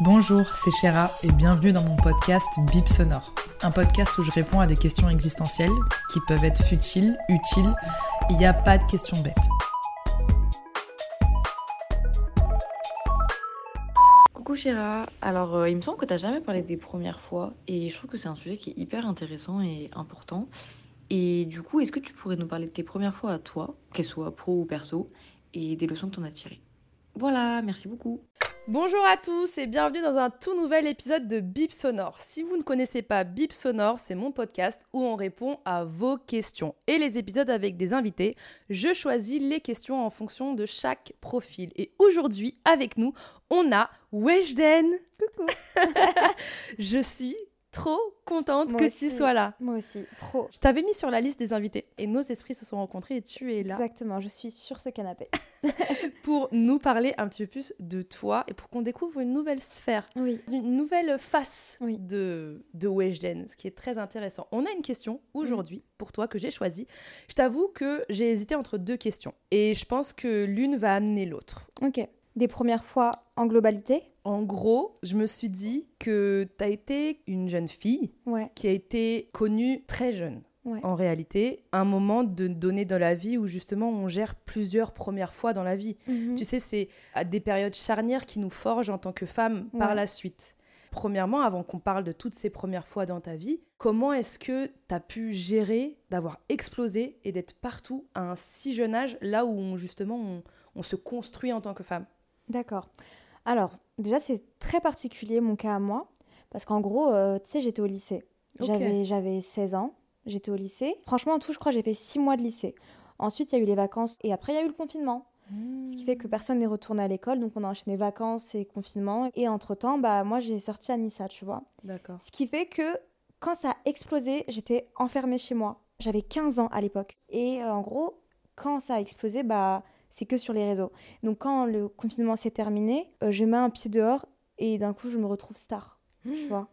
Bonjour, c'est Chéra et bienvenue dans mon podcast Bip Sonore. Un podcast où je réponds à des questions existentielles qui peuvent être futiles, utiles. Il n'y a pas de questions bêtes. Coucou Chéra, alors euh, il me semble que tu n'as jamais parlé des premières fois et je trouve que c'est un sujet qui est hyper intéressant et important. Et du coup, est-ce que tu pourrais nous parler de tes premières fois à toi, qu'elles soient pro ou perso, et des leçons que tu en as tirées? Voilà, merci beaucoup. Bonjour à tous et bienvenue dans un tout nouvel épisode de Bip Sonore. Si vous ne connaissez pas Bip Sonore, c'est mon podcast où on répond à vos questions. Et les épisodes avec des invités, je choisis les questions en fonction de chaque profil. Et aujourd'hui, avec nous, on a Weshden. Coucou. je suis trop contente Moi que aussi. tu sois là. Moi aussi, trop. Je t'avais mis sur la liste des invités et nos esprits se sont rencontrés et tu es là Exactement, je suis sur ce canapé. pour nous parler un petit peu plus de toi et pour qu'on découvre une nouvelle sphère, Oui. une nouvelle face Oui. de, de Weshden, ce qui est très intéressant. On a une question aujourd'hui pour toi que j'ai choisie. Je t'avoue que j'ai hésité entre deux questions et je pense que l'une va amener l'autre. Ok. Des premières fois en globalité En gros, je me suis dit que tu as été une jeune fille Ouais. qui a été connue très jeune. Ouais. En réalité, un moment de donner dans la vie où justement on gère plusieurs premières fois dans la vie. Mhm. Tu sais, c'est à des périodes charnières qui nous forgent en tant que femmes par la suite. Premièrement, avant qu'on parle de toutes ces premières fois dans ta vie, comment est-ce que tu as pu gérer d'avoir explosé et d'être partout à un si jeune âge, là où on, justement on, on se construit en tant que femme? D'accord. Alors, déjà, c'est très particulier mon cas à moi. Parce qu'en gros, euh, tu sais, j'étais au lycée. Ok. J'avais, j'avais 16 ans. J'étais au lycée. Franchement, en tout, je crois que j'ai fait 6 mois de lycée. Ensuite, il y a eu les vacances. Et après, il y a eu le confinement. Ce qui fait que personne n'est retourné à l'école. Donc, on a enchaîné vacances et confinement. Et entre-temps, bah, moi, j'ai sorti à Nissa, tu vois. D'accord. Ce qui fait que quand ça a explosé, j'étais enfermée chez moi. J'avais 15 ans à l'époque. Et euh, en gros, quand ça a explosé, bah, c'est que sur les réseaux. Donc quand le confinement s'est terminé, euh, je mets un pied dehors et d'un coup, je me retrouve star. Tu vois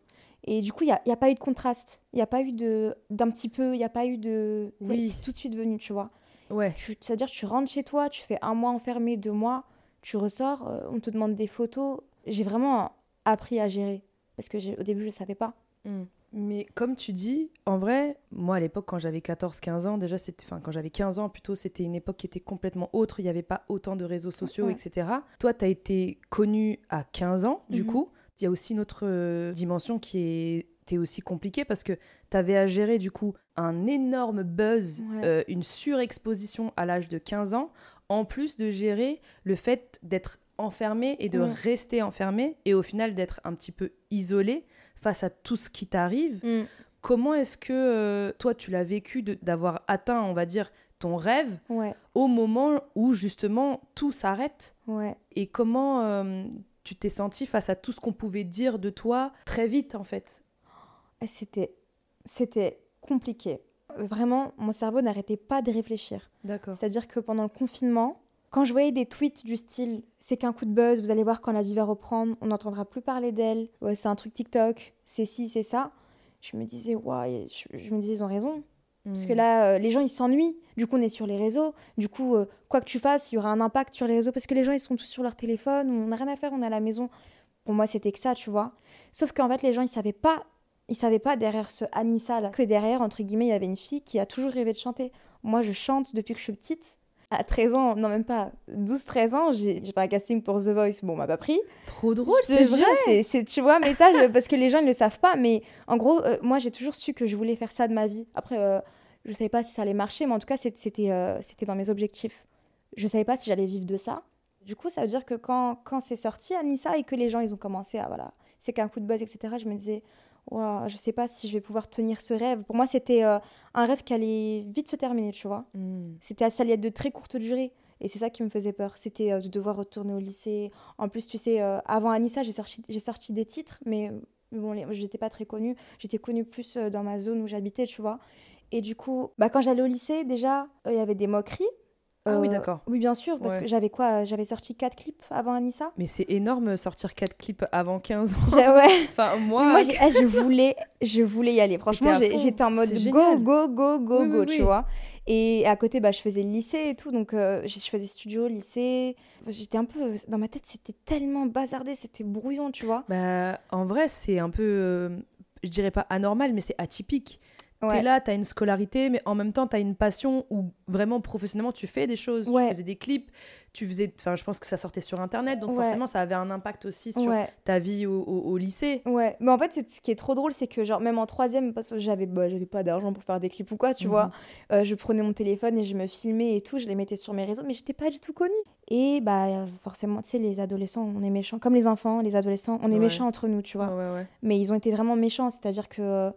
et du coup, il n'y a, il y a pas eu de contraste. Il n'y a pas eu de d'un petit peu, il n'y a pas eu de... Oui. C'est tout de suite venu, tu vois. Ouais. C'est-à-dire tu rentres chez toi, tu fais un mois enfermé, deux mois, tu ressors, euh, on te demande des photos. J'ai vraiment appris à gérer. Parce que au début, je ne savais pas. Mm. Mais comme tu dis, en vrai, moi à l'époque quand j'avais 14-15 ans, déjà c'était, enfin quand j'avais 15 ans plutôt, c'était une époque qui était complètement autre, il n'y avait pas autant de réseaux sociaux, Ouais. etc. Toi, tu as été connue à 15 ans, du Mhm. coup. Il y a aussi une autre euh, dimension qui est était aussi compliquée parce que tu avais à gérer du coup un énorme buzz, Ouais. euh, une surexposition à l'âge de 15 ans, en plus de gérer le fait d'être enfermé et de Ouais. rester enfermé et au final d'être un petit peu isolé face à tout ce qui t'arrive. Comment est-ce que euh, toi, tu l'as vécu d'avoir atteint, on va dire, ton rêve Ouais, au moment où justement tout s'arrête ouais. Et comment euh, tu t'es senti face à tout ce qu'on pouvait dire de toi très vite en fait? Et C'était, c'était compliqué. Vraiment, mon cerveau n'arrêtait pas de réfléchir. D'accord. C'est-à-dire que pendant le confinement, quand je voyais des tweets du style c'est qu'un coup de buzz, vous allez voir quand la vie va reprendre, on n'entendra plus parler d'elle, ouais, c'est un truc TikTok, c'est ci, c'est ça, je me disais, ouais, je, je me disais, ils ont raison. Parce que là, euh, les gens, ils s'ennuient. Du coup, on est sur les réseaux. Du coup, euh, quoi que tu fasses, il y aura un impact sur les réseaux parce que les gens, ils sont tous sur leur téléphone. On n'a rien à faire, on est à la maison. Pour moi, c'était que ça, tu vois. Sauf qu'en fait, les gens, ils savaient pas. Ils savaient pas derrière ce Anissa là que derrière, entre guillemets, il y avait une fille qui a toujours rêvé de chanter. Moi, je chante depuis que je suis petite. À 13 ans, non même pas, 12-13 ans, j'ai fait un casting pour The Voice. Bon, on m'a pas pris. Trop drôle, c'est vrai. c'est- tu vois, mais ça, je- parce que les gens ne le savent pas, mais en gros, euh, moi, j'ai toujours su que je voulais faire ça de ma vie. Après, euh, je savais pas si ça allait marcher, mais en tout cas, c'était euh, c'était dans mes objectifs. Je savais pas si j'allais vivre de ça. Du coup, ça veut dire que quand, quand c'est sorti, Anissa, et que les gens, ils ont commencé à, voilà, c'est qu'un coup de buzz, etc., je me disais, Ouah, je sais pas si je vais pouvoir tenir ce rêve. Pour moi, c'était euh, un rêve qui allait vite se terminer, tu vois. Hmm. C'était ça allait être de très courte durée. Et c'est ça qui me faisait peur. C'était euh, de devoir retourner au lycée. En plus, tu sais, euh, avant Anissa, j'ai sorti, j'ai sorti des titres, mais bon, j'étais pas très connue. J'étais connue plus dans ma zone où j'habitais, tu vois. Et du coup, bah, quand j'allais au lycée, déjà, il y avait des moqueries. Ah oui, Euh, d'accord. Oui, bien sûr, parce Ouais. que j'avais quoi J'avais sorti quatre clips avant Anissa. Mais c'est énorme sortir 4 clips avant 15 ans. Ouais. enfin, moi, Moi, eh, je voulais, je voulais y aller. Franchement, j'étais en mode go, go, go, go, Oui, go, oui, tu oui. vois. Et à côté, bah, je faisais le lycée et tout, donc euh, je je faisais studio, lycée. J'étais un peu dans ma tête, c'était tellement bazardé, c'était brouillon, tu vois. bah, en vrai, c'est un peu, euh, je dirais pas anormal, mais c'est atypique. Ouais. T'es là, t'as une scolarité, mais en même temps, t'as une passion où vraiment professionnellement tu fais des choses. Ouais. Tu faisais des clips, tu faisais. Enfin, je pense que ça sortait sur internet, donc Ouais. forcément, ça avait un impact aussi sur ta vie au, au- au lycée. ouais. Mais en fait, ce qui est trop drôle, c'est que genre même en troisième, parce que j'avais bah, pas d'argent pour faire des clips ou quoi, tu Mhm. vois. euh, je prenais mon téléphone et je me filmais et tout, je les mettais sur mes réseaux, mais j'étais pas du tout connue. Et bah forcément, tu sais, les adolescents, on est méchants, comme les enfants, les adolescents, on est méchants entre nous, tu vois. Ouais, ouais, ouais. mais ils ont été vraiment méchants. C'est-à-dire que,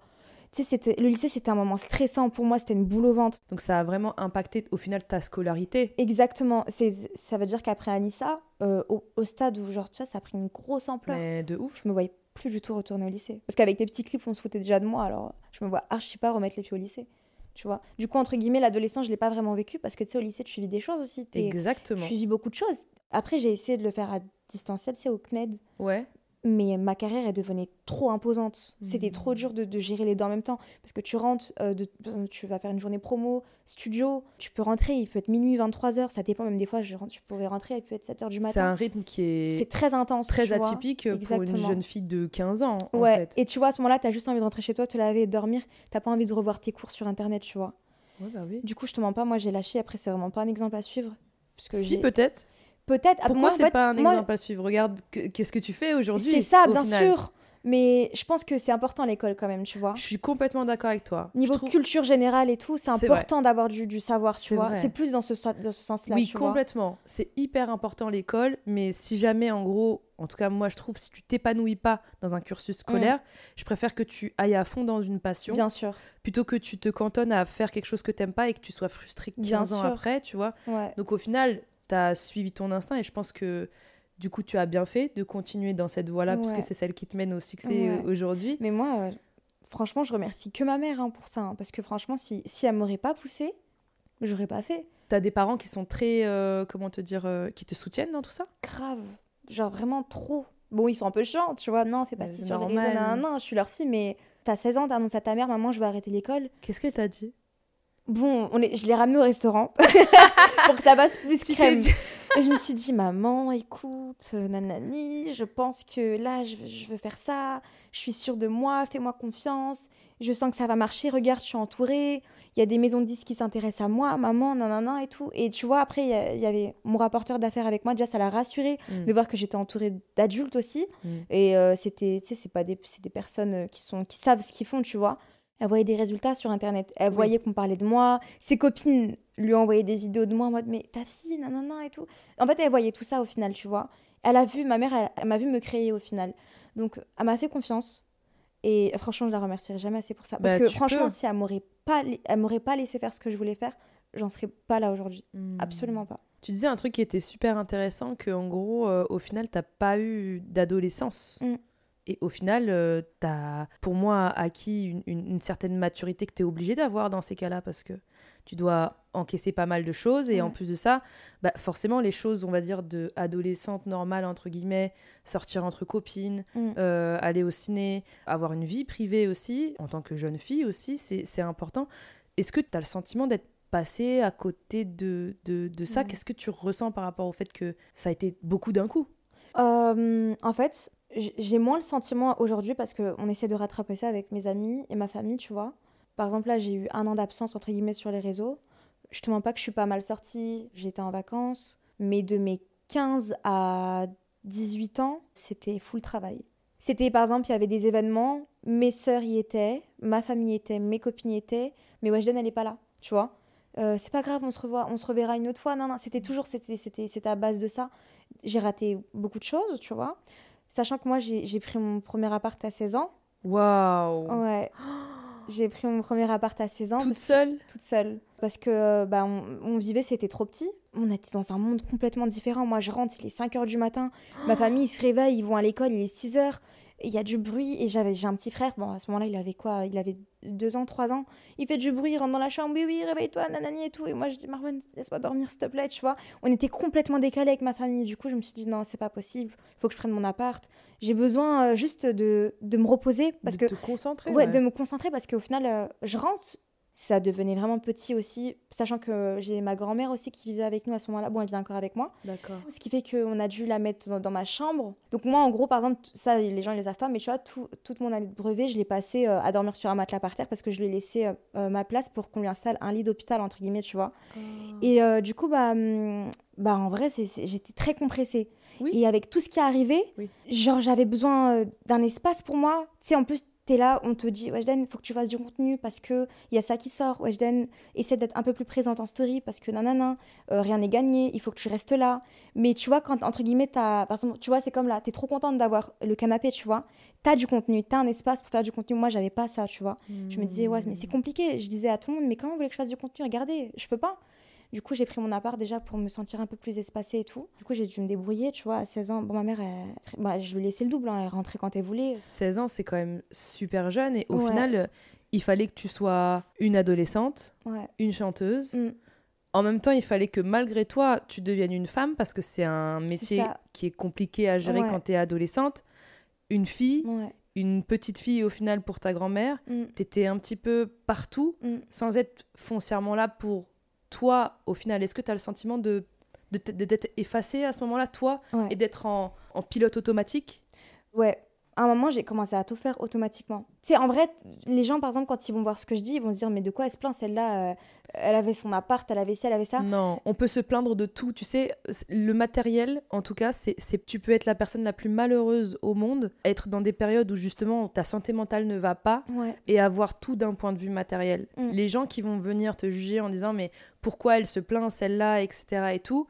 tu sais, le lycée, c'était un moment stressant pour moi, c'était une boule au ventre. Donc ça a vraiment impacté au final ta scolarité. Exactement. Ça veut dire qu'après Anissa, euh, au, au stade où, genre, tu ça a pris une grosse ampleur, Mais de ouf. je me voyais plus du tout retourner au lycée. Parce qu'avec les petits clips, on se foutait déjà de moi, alors je me vois archi pas remettre les pieds au lycée. Tu vois. Du coup, entre guillemets, l'adolescence, je l'ai pas vraiment vécu parce que, tu sais, au lycée, tu vis des choses aussi. Exactement. Tu vis beaucoup de choses. Après, j'ai essayé de le faire à distanciel, c'est au CNED. Ouais. Mais ma carrière elle devenait trop imposante. C'était trop dur de, de gérer les deux en même temps parce que tu rentres, euh, de- tu vas faire une journée promo, studio, tu peux rentrer, il peut être minuit, 23h, ça dépend même des fois, je, tu pouvais rentrer, il peut être 7h du C'est matin. un rythme qui C'est est très intense. très tu atypique pour une jeune fille de 15 ans. en Ouais, fait. et tu vois, à ce moment-là, t'as juste envie de rentrer chez toi, te laver et dormir. T'as pas envie de revoir tes cours sur internet, tu vois. Ouais, bah oui. Du coup, je te mens pas, moi j'ai lâché. Après, c'est vraiment pas un exemple à suivre. Parce que Si, peut-être. Peut-être. Pourquoi moi, en c'est fait, pas un moi, exemple à suivre Regarde que- qu'est-ce que tu fais aujourd'hui. C'est ça, au bien final. sûr. Mais je pense que c'est important l'école quand même, tu vois. Je suis complètement d'accord avec toi. Niveau trouve- culture générale et tout, c'est important d'avoir du, du savoir, tu vois. C'est plus dans ce, dans ce sens-là, Oui, tu complètement. C'est hyper important l'école, mais si jamais, en gros, en tout cas, moi, je trouve, si tu t'épanouis pas dans un cursus scolaire, je préfère que tu ailles à fond dans une passion Mm. Bien sûr, plutôt que tu te cantonnes à faire quelque chose que t'aimes pas et que tu sois frustré 15 Bien ans sûr. après, tu vois. ouais. Donc, au final, tu as suivi ton instinct et je pense que. Du coup, tu as bien fait de continuer dans cette voie-là, parce Ouais. que c'est celle qui te mène au succès Ouais. euh, aujourd'hui. Mais moi, euh, franchement, je remercie que ma mère hein, pour ça. hein, parce que franchement, si, si elle m'aurait pas poussée, j'aurais pas fait. T'as des parents qui sont très, euh, comment te dire, euh, qui te soutiennent dans tout ça? Grave. Genre vraiment trop. Bon, ils sont un peu chiants, tu vois. Non, fais pas c'est sur les réseaux. Non, non, je suis leur fille, mais t'as 16 ans, t'annonces à ta mère, maman, je vais arrêter l'école. Qu'est-ce que t'as dit? Bon, on est, je l'ai ramené au restaurant pour que ça passe plus crème. Et je me suis dit, maman, écoute, euh, nanani, je pense que là, je, veux- je veux faire ça. Je suis sûre de moi, fais-moi confiance. Je sens que ça va marcher. Regarde, je suis entourée. Il y a des maisons de disques qui s'intéressent à moi, maman, nanana et tout. Et tu vois, après, il y avait mon rapporteur d'affaires avec moi. Déjà, ça l'a rassuré Mm. de voir que j'étais entourée d'adultes aussi. Mm. Et euh, c'était, tu sais, c'est pas des, c'est des personnes qui, sont, qui savent ce qu'ils font, tu vois. Elle voyait des résultats sur Internet. Elle Oui. voyait qu'on parlait de moi. Ses copines lui envoyaient des vidéos de moi en mode mais ta fille, nanana et tout. En fait, elle voyait tout ça au final, tu vois. Elle a vu, ma mère, elle, elle m'a vu me créer au final. Donc, elle m'a fait confiance. Et franchement, je la remercierai jamais assez pour ça. Parce Bah, que franchement, peux. si elle m'aurait pas, elle m'aurait pas laissé faire ce que je voulais faire, j'en serais pas là aujourd'hui. Hmm. Absolument pas. Tu disais un truc qui était super intéressant, que en gros, euh, au final, t'as pas eu d'adolescence. Mm. Et au final, euh, t'as, pour moi, acquis une, une- une certaine maturité que t'es obligé d'avoir dans ces cas-là, parce que tu dois encaisser pas mal de choses. Et en plus de ça, bah, forcément, les choses, on va dire, de adolescente normale, entre guillemets, sortir entre copines, Mm. euh, aller au ciné, avoir une vie privée aussi, en tant que jeune fille aussi, c'est important. Est-ce que tu as le sentiment d'être passé à côté de, de, de ça? Ouais. Qu'est-ce que tu ressens par rapport au fait que ça a été beaucoup d'un coup? Euh, en fait, j'ai moins le sentiment aujourd'hui parce qu'on essaie de rattraper ça avec mes amis et ma famille, tu vois. Par exemple, là, j'ai eu un an d'absence, entre guillemets, sur les réseaux. Je te mens pas que je suis pas mal sortie, j'étais en vacances. Mais de mes 15 à 18 ans, c'était full travail. C'était, par exemple, il y avait des événements, mes sœurs y étaient, ma famille y était, mes copines y étaient, mais Weshden, elle n'est pas là, tu vois. Euh, c'est pas grave, on se, revoit, on se reverra une autre fois. Non, non, c'était toujours, c'était, c'était, c'était à base de ça j'ai raté beaucoup de choses, tu vois. Sachant que moi, j'ai pris mon premier appart à 16 ans. Waouh Ouais. J'ai pris mon premier appart à 16 ans. Toute que- seule? toute seule. Parce que euh, bah, on, on vivait, c'était trop petit. On était dans un monde complètement différent. Moi, je rentre, il est 5 heures du matin. Ma famille, ils se réveille, ils vont à l'école, il est 6 heures. Il y a du bruit. Et j'avais, j'ai un petit frère. Bon, à ce moment-là, il avait quoi Il avait 2 ans, 3 ans. Il fait du bruit, il rentre dans la chambre. Oui, oui, réveille-toi, nanani et tout. Et moi, je dis, Marwan, laisse-moi dormir, s'il te plaît, tu vois. On était complètement décalés avec ma famille. Du coup, je me suis dit, non, c'est pas possible. Il faut que je prenne mon appart. J'ai besoin euh, juste de, de me reposer. Parce de que te concentrer. Ouais, ouais. de me concentrer parce qu'au final, euh, je rentre. Ça devenait vraiment petit aussi, sachant que j'ai ma grand-mère aussi qui vivait avec nous à ce moment-là. Bon, elle vit encore avec moi. D'accord. Ce qui fait qu'on a dû la mettre dans, dans ma chambre. Donc moi, en gros, par exemple, ça, les gens, ils le savent pas, mais tu vois, tout, toute mon année de brevet, je l'ai passé euh, à dormir sur un matelas par terre parce que je lui ai laissé euh, euh, ma place pour qu'on lui installe un lit d'hôpital, entre guillemets, tu vois. Et euh, du coup, bah, hum, bah, en vrai, j'étais très compressée. Oui. Et avec tout ce qui est arrivé, Oui. genre, j'avais besoin d'un espace pour moi. Tu sais, en plus, t'es là, on te dit, Weshden, il faut que tu fasses du contenu parce qu'il y a ça qui sort. Weshden, essaie d'être un peu plus présente en story parce que nanana, euh, rien n'est gagné, il faut que tu restes là. Mais tu vois, quand, entre guillemets, t'as, par exemple, tu vois, c'est comme là, t'es trop contente d'avoir le canapé, tu vois. T'as du contenu, t'as un espace pour faire du contenu. Moi, j'avais pas ça, tu vois. Je me disais, ouais, mais c'est compliqué. Je disais à tout le monde, mais comment vous voulez que je fasse du contenu? Regardez, je peux pas. Du coup, j'ai pris mon appart déjà pour me sentir un peu plus espacée et tout. Du coup, j'ai dû me débrouiller, tu vois, à 16 ans. Bon, ma mère, elle- bah, je lui laissais le double, hein, elle rentrait quand elle voulait. 16 ans, c'est quand même super jeune. Et au Ouais. final, il fallait que tu sois une adolescente, Ouais. une chanteuse. Mm. En même temps, il fallait que malgré toi, tu deviennes une femme parce que c'est un métier qui est compliqué à gérer Ouais. quand tu es adolescente. Une fille, une petite fille au final pour ta grand-mère. Mm. Tu étais un petit peu partout Mm. sans être foncièrement là pour toi au final. Est-ce que tu as le sentiment de d'être effacée à ce moment-là, toi, Ouais. et d'être en, en pilote automatique? Ouais. À un moment, j'ai commencé à tout faire automatiquement. Tu sais, en vrai, les gens, par exemple, quand ils vont voir ce que je dis, ils vont se dire, mais de quoi elle se plaint Celle-là, euh, elle avait son appart, elle avait ci, elle avait ça. Non, on peut se plaindre de tout. Tu sais, le matériel, en tout cas, c'est, tu peux être la personne la plus malheureuse au monde, être dans des périodes où justement ta santé mentale ne va pas Ouais. et avoir tout d'un point de vue matériel. Mm. Les gens qui vont venir te juger en disant mais pourquoi elle se plaint celle-là, etc. et tout,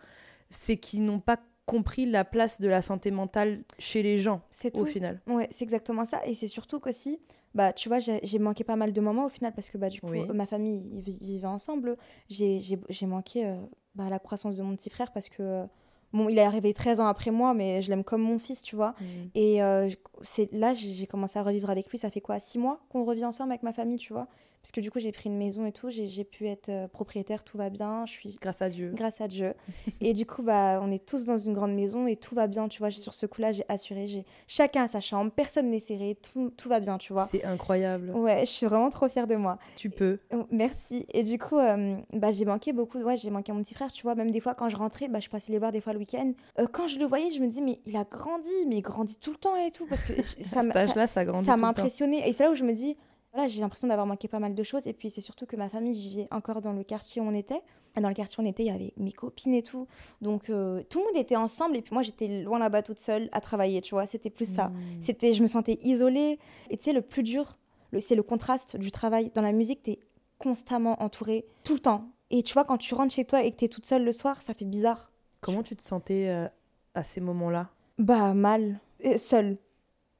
c'est qu'ils n'ont pas compris la place de la santé mentale chez les gens C'est au tout. final. Ouais, c'est exactement ça. Et c'est surtout qu'aussi, bah, tu vois, j'ai manqué pas mal de moments au final parce que bah, du coup, Oui. ma famille, ils vi- ils vivaient ensemble. J'ai j'ai- j'ai manqué euh, bah, la croissance de mon petit frère parce que, euh, bon, il est arrivé 13 ans après moi, mais je l'aime comme mon fils, tu vois. Et euh, c'est là, j'ai commencé à revivre avec lui. Ça fait quoi, six mois qu'on revit ensemble avec ma famille, tu vois Parce que du coup, j'ai pris une maison et tout. J'ai pu être euh, propriétaire, tout va bien. Je suis Grâce à Dieu. grâce à Dieu. et du coup, bah, on est tous dans une grande maison et tout va bien, tu vois. Sur ce coup-là, j'ai assuré. j'ai Chacun a sa chambre, personne n'est serré, tout, tout va bien, tu vois. C'est incroyable. Ouais, je suis vraiment trop fière de moi. Tu peux. Oh, Merci. Et du coup, euh, bah, j'ai manqué beaucoup. Ouais, j'ai manqué mon petit frère, tu vois. Même des fois, quand je rentrais, bah, je passais les voir des fois le week-end. Euh, quand je le voyais, je me dis, mais il a grandi, mais il grandit tout le temps et tout. Parce que ça m'a- ça- ça impressionné. Et c'est là où je me dis, voilà, j'ai l'impression d'avoir manqué pas mal de choses. Et puis c'est surtout que ma famille vivait encore dans le quartier où on était. Et dans le quartier où on était, il y avait mes copines et tout. Donc euh, tout le monde était ensemble. Et puis moi, j'étais loin là-bas toute seule à travailler, tu vois. C'était plus ça. Mmh. C'était, je me sentais isolée. Et tu sais, le plus dur, le- c'est le contraste du travail. Dans la musique, tu es constamment entourée, tout le temps. Et tu vois, quand tu rentres chez toi et que tu es toute seule le soir, ça fait bizarre. Comment tu te sentais euh, à ces moments-là? Bah, mal. Et seule.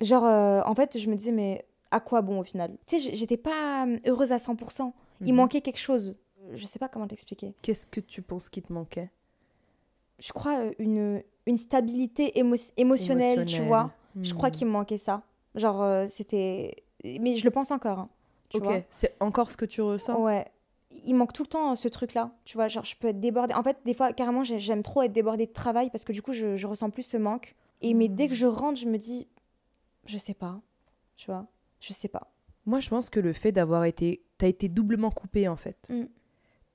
Genre, euh, en fait, je me disais, mais à quoi bon au final Tu sais, j'étais pas euh, heureuse à 100%. Il Mhm. manquait quelque chose. Je sais pas comment t'expliquer. Qu'est-ce que tu penses qui te manquait? Je crois euh, une, une stabilité émo- émotionnelle, tu vois. Je crois Hmm. qu'il me manquait ça. Genre, euh, c'était. Mais je le pense encore. hein, tu Ok, c'est encore ce que tu ressens? Ouais. Il manque tout le temps euh, ce truc-là. Tu vois, genre, je peux être débordée. En fait, des fois, carrément, j'ai- j'aime trop être débordée de travail parce que du coup, je, je ressens plus ce manque. Et mais dès que je rentre, je me dis, je sais pas. Tu vois, je sais pas. Moi, je pense que le fait d'avoir été... T'as été doublement coupé, en fait. Mm.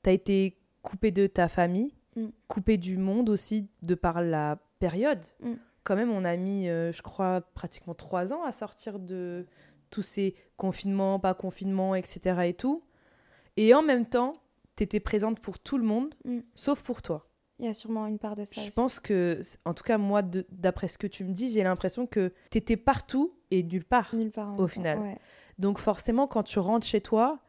T'as été coupé de ta famille, Mm. coupé du monde aussi, de par la période. Mm. Quand même, on a mis, euh, je crois, pratiquement trois ans à sortir de tous ces confinements, pas confinements, etc. et tout. Et en même temps, t'étais présente pour tout le monde, Mm. sauf pour toi. Il y a sûrement une part de ça. Je aussi. pense que, en tout cas, moi, d'après ce que tu me dis, j'ai l'impression que t'étais partout et nulle part. Nulle part. en au final. ouais. Donc forcément, quand tu rentres chez toi,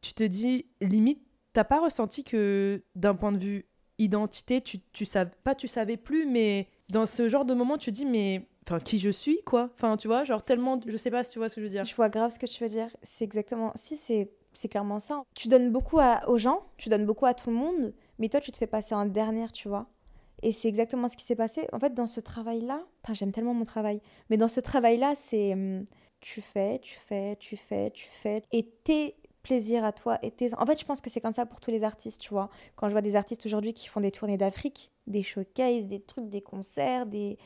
tu te dis, limite, t'as pas ressenti que d'un point de vue identité, tu, tu savais pas, tu savais plus, mais dans ce genre de moment, tu dis, mais enfin qui je suis quoi? Enfin tu vois, genre tellement je sais pas si tu vois ce que je veux dire. Je vois grave ce que tu veux dire. C'est exactement. Si, c'est c'est clairement ça. Tu donnes beaucoup à- aux gens, tu donnes beaucoup à tout le monde, mais toi, tu te fais passer en dernière, tu vois. Et c'est exactement ce qui s'est passé. En fait, dans ce travail-là, j'aime tellement mon travail, mais dans ce travail-là, c'est hum, tu fais, tu fais, tu fais, tu fais, et tes plaisirs à toi et tes... En fait, je pense que c'est comme ça pour tous les artistes, tu vois. Quand je vois des artistes aujourd'hui qui font des tournées d'Afrique, des showcases, des trucs, des concerts, des...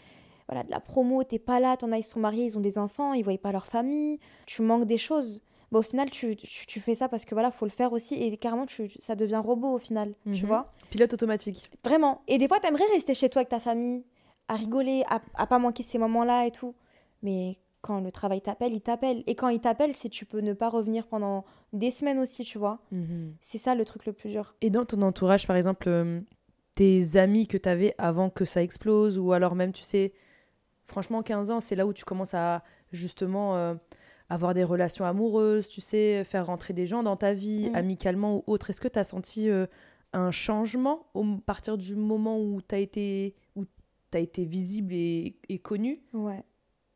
Voilà, de la promo, t'es pas là, t'en as, ils sont mariés, ils ont des enfants, ils voient pas leur famille, tu manques des choses. Mais au final, tu, tu, tu fais ça parce que voilà, faut le faire aussi, et carrément, tu, ça devient robot au final, tu Mhm. vois. Pilote automatique. Vraiment. Et des fois, t'aimerais rester chez toi avec ta famille, à rigoler, à, à pas manquer ces moments-là et tout. Mais quand le travail t'appelle, il t'appelle. Et quand il t'appelle, c'est tu peux ne pas revenir pendant des semaines aussi, tu vois. C'est ça le truc le plus dur. Et dans ton entourage, par exemple, euh, tes amis que tu avais avant que ça explose, ou alors même, tu sais, franchement, 15 ans, c'est là où tu commences à justement euh, avoir des relations amoureuses, tu sais, faire rentrer des gens dans ta vie, Mm. amicalement ou autre. Est-ce que tu as senti euh, un changement au à partir du moment où tu as été, où t'as été visible et, et connue? Ouais.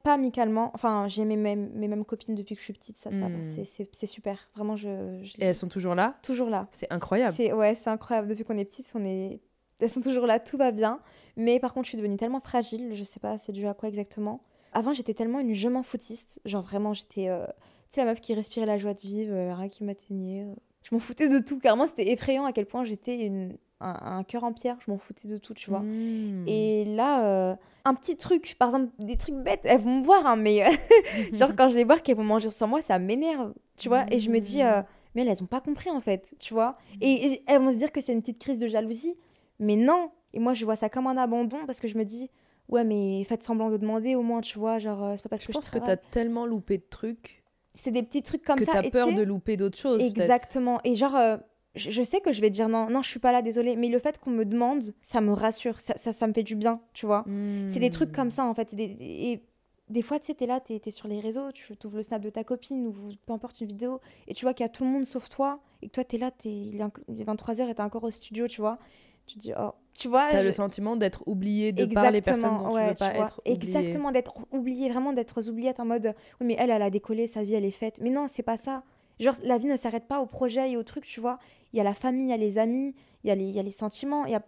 Pas amicalement. Enfin, j'ai mes mêmes, mes mêmes copines depuis que je suis petite. Ça, ça Mm. c'est- super. Vraiment, je, je Et elles sont toujours là? Toujours là. C'est incroyable. C'est ouais, c'est incroyable. Depuis qu'on est petite, on est elles sont toujours là, tout va bien. Mais par contre, je suis devenue tellement fragile, je sais pas c'est dû à quoi exactement? Avant, j'étais tellement une je m'en foutiste, genre vraiment j'étais euh, tu sais la meuf qui respirait la joie de vivre, euh, rien qui m'atteignait. euh. Je m'en foutais de tout, carrément c'était effrayant à quel point j'étais une un, un cœur en pierre, je m'en foutais de tout, tu vois. Mm. Et là, euh, un petit truc, par exemple, des trucs bêtes, elles vont me voir, hein, mais genre quand je les vois qu'elles vont manger sans moi, ça m'énerve, tu vois. Et je me dis, euh, mais elles, elles ont pas compris en fait, tu vois. Et, et elles vont se dire que c'est une petite crise de jalousie, mais non. Et moi, je vois ça comme un abandon parce que je me dis, ouais, mais faites semblant de demander au moins, tu vois. Genre, euh, c'est pas parce je que pense je que tu travaille. as tellement loupé de trucs C'est des petits trucs comme que ça. tu as et peur de louper d'autres choses. Exactement. Et genre, euh, je, je sais que je vais dire non, non, je suis pas là, désolée. Mais le fait qu'on me demande, ça me rassure, ça, ça, ça me fait du bien, tu vois. C'est des trucs Hmm. comme ça, en fait. Des, et des fois, tu sais, t'es là, t'es es sur les réseaux, tu ouvres le snap de ta copine ou peu importe une vidéo, et tu vois qu'il y a tout le monde sauf toi, et que toi, t'es là, es, il est enc- il est 23h et t'es encore au studio, tu vois. Tu te dis, oh, tu vois. T'as je- le sentiment d'être oublié de par les personnes dont ouais, tu veux pas être oublié. Exactement, d'être oublié, vraiment d'être oubliette en mode, oui, mais elle, elle a décollé, sa vie, elle est faite. Mais non, c'est pas ça. Genre, la vie ne s'arrête pas au projet et au truc, tu vois. Il y a la famille, il y a les amis, il y a les, il y a les sentiments, il y a...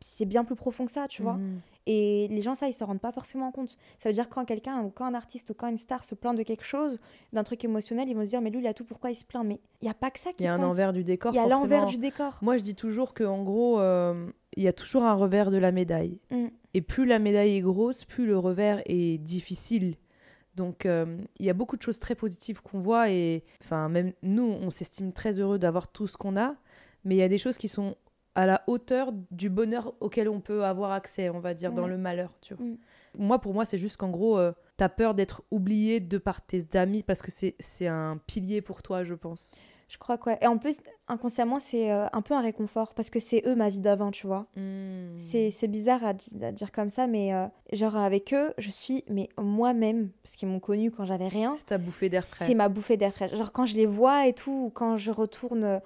c'est bien plus profond que ça, tu vois. Mhm. Et les gens, ça, ils se rendent pas forcément compte. Ça veut dire quand quelqu'un, ou quand un artiste, ou quand une star se plaint de quelque chose, d'un truc émotionnel, ils vont se dire, mais lui, il a tout, pourquoi il se plaint? Mais il y a pas que ça qui Il y a un envers du décor. Il y a l'envers du décor. Moi, je dis toujours que en gros, euh, il y a toujours un revers de la médaille. Mm. Et plus la médaille est grosse, plus le revers est difficile. Donc, euh, il y a beaucoup de choses très positives qu'on voit. Et enfin, même nous, on s'estime très heureux d'avoir tout ce qu'on a. Mais il y a des choses qui sont à la hauteur du bonheur auquel on peut avoir accès, on va dire, dans le malheur. Tu vois. Mm. Moi, pour moi, c'est juste qu'en gros, tu t'as peur d'être oublié de par tes amis parce que c'est c'est un pilier pour toi, je pense. Je crois quoi. Et en plus, inconsciemment, c'est euh, un peu un réconfort parce que c'est eux ma vie d'avant, tu vois. Mm. C'est c'est bizarre à dire comme ça, mais euh, genre avec eux, je suis mais moi-même, parce qu'ils m'ont connue quand j'avais rien. C'est ta bouffée d'air frais. C'est ma bouffée d'air frais. Genre quand je les vois et tout, ou quand je retourne euh,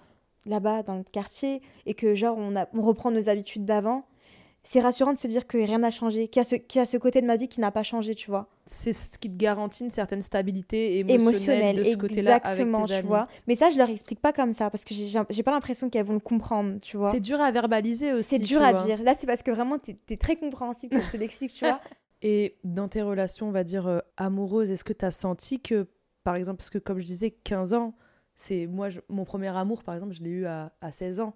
là-bas dans le quartier et que genre on, a, on reprend nos habitudes d'avant, c'est rassurant de se dire que rien n'a changé, qu'il y, a ce- qu'il y a ce côté de ma vie qui n'a pas changé, tu vois. c'est ce qui te garantit une certaine stabilité émotionnelle, Émotionnel, de ce côté-là avec exactement, tes tu amis. vois. Mais ça, je leur explique pas comme ça parce que j'ai j'ai pas l'impression qu'elles vont le comprendre, tu vois. C'est dur à verbaliser aussi. C'est dur à vois. dire. Là, c'est parce que vraiment, t'es es très compréhensible quand je te l'explique, tu vois. Et dans tes relations, on va dire, euh, amoureuses, est-ce que tu as senti que, par exemple, parce que comme je disais, 15 ans, c'est moi, je- mon premier amour, par exemple, je l'ai eu à, à 16 ans.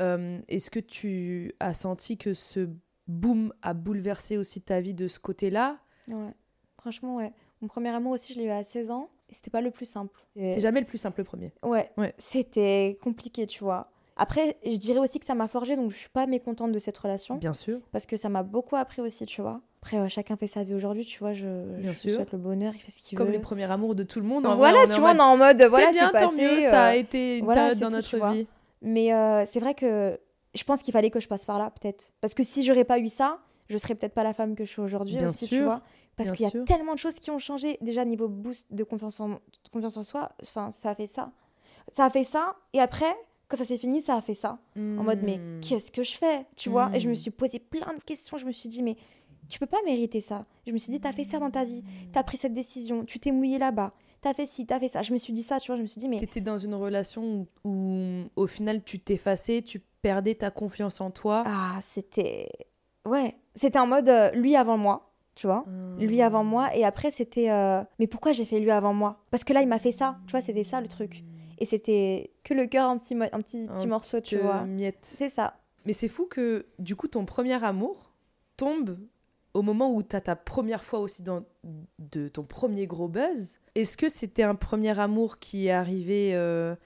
Euh, est-ce que tu as senti que ce boom a bouleversé aussi ta vie de ce côté-là? Ouais. Franchement, ouais. Mon premier amour aussi, je l'ai eu à 16 ans. Et c'était pas le plus simple. C'est jamais le plus simple le premier. Ouais. Ouais. C'était compliqué, tu vois. Après, je dirais aussi que ça m'a forgé, donc je suis pas mécontente de cette relation. Bien sûr. Parce que ça m'a beaucoup appris aussi, tu vois. Après, euh, chacun fait sa vie aujourd'hui, tu vois. Je, Bien je sûr. souhaite le bonheur, il fait ce qu'il Comme veut. les premiers amours de tout le monde. Vrai, voilà, on tu vois, on est en mode, voilà, c'est bien, c'est tant passé. mieux, ça a euh, été une voilà, période dans tout, notre vie. Mais euh, c'est vrai que je pense qu'il fallait que je passe par là, peut-être. Parce que si j'aurais pas eu ça, je serais peut-être pas la femme que je suis aujourd'hui aussi, tu vois. Parce qu'il y a sûr. tellement de choses qui ont changé. Déjà, niveau boost de confiance en, de confiance en soi, enfin, ça a fait ça. Ça a fait ça, et après, quand ça s'est fini, ça a fait ça. En mode, mais Hmm. qu'est-ce que je fais Tu vois? Et je me Mm. suis posé plein de questions. Je me suis dit, mais Tu peux pas mériter ça. Je me suis dit, t'as fait ça dans ta vie, t'as pris cette décision, tu t'es mouillé là-bas, t'as fait ci, t'as fait ça. Je me suis dit ça, tu vois, je me suis dit, mais. T'étais dans une relation où, où, au final tu t'effaçais, tu perdais ta confiance en toi. Ah, c'était. Ouais, c'était en mode euh, lui avant moi, tu vois. Lui avant moi, et après c'était. euh, Mais pourquoi j'ai fait lui avant moi? Parce que là, il m'a fait ça, tu vois, c'était ça le truc. Et c'était que le cœur, un petit, mo- un petit, morceau, tu euh, vois. miette. C'est ça. Mais c'est fou que du coup ton premier amour tombe au moment où t'as ta première fois aussi dans de ton premier gros buzz. Est-ce que c'était un premier amour qui est arrivé euh,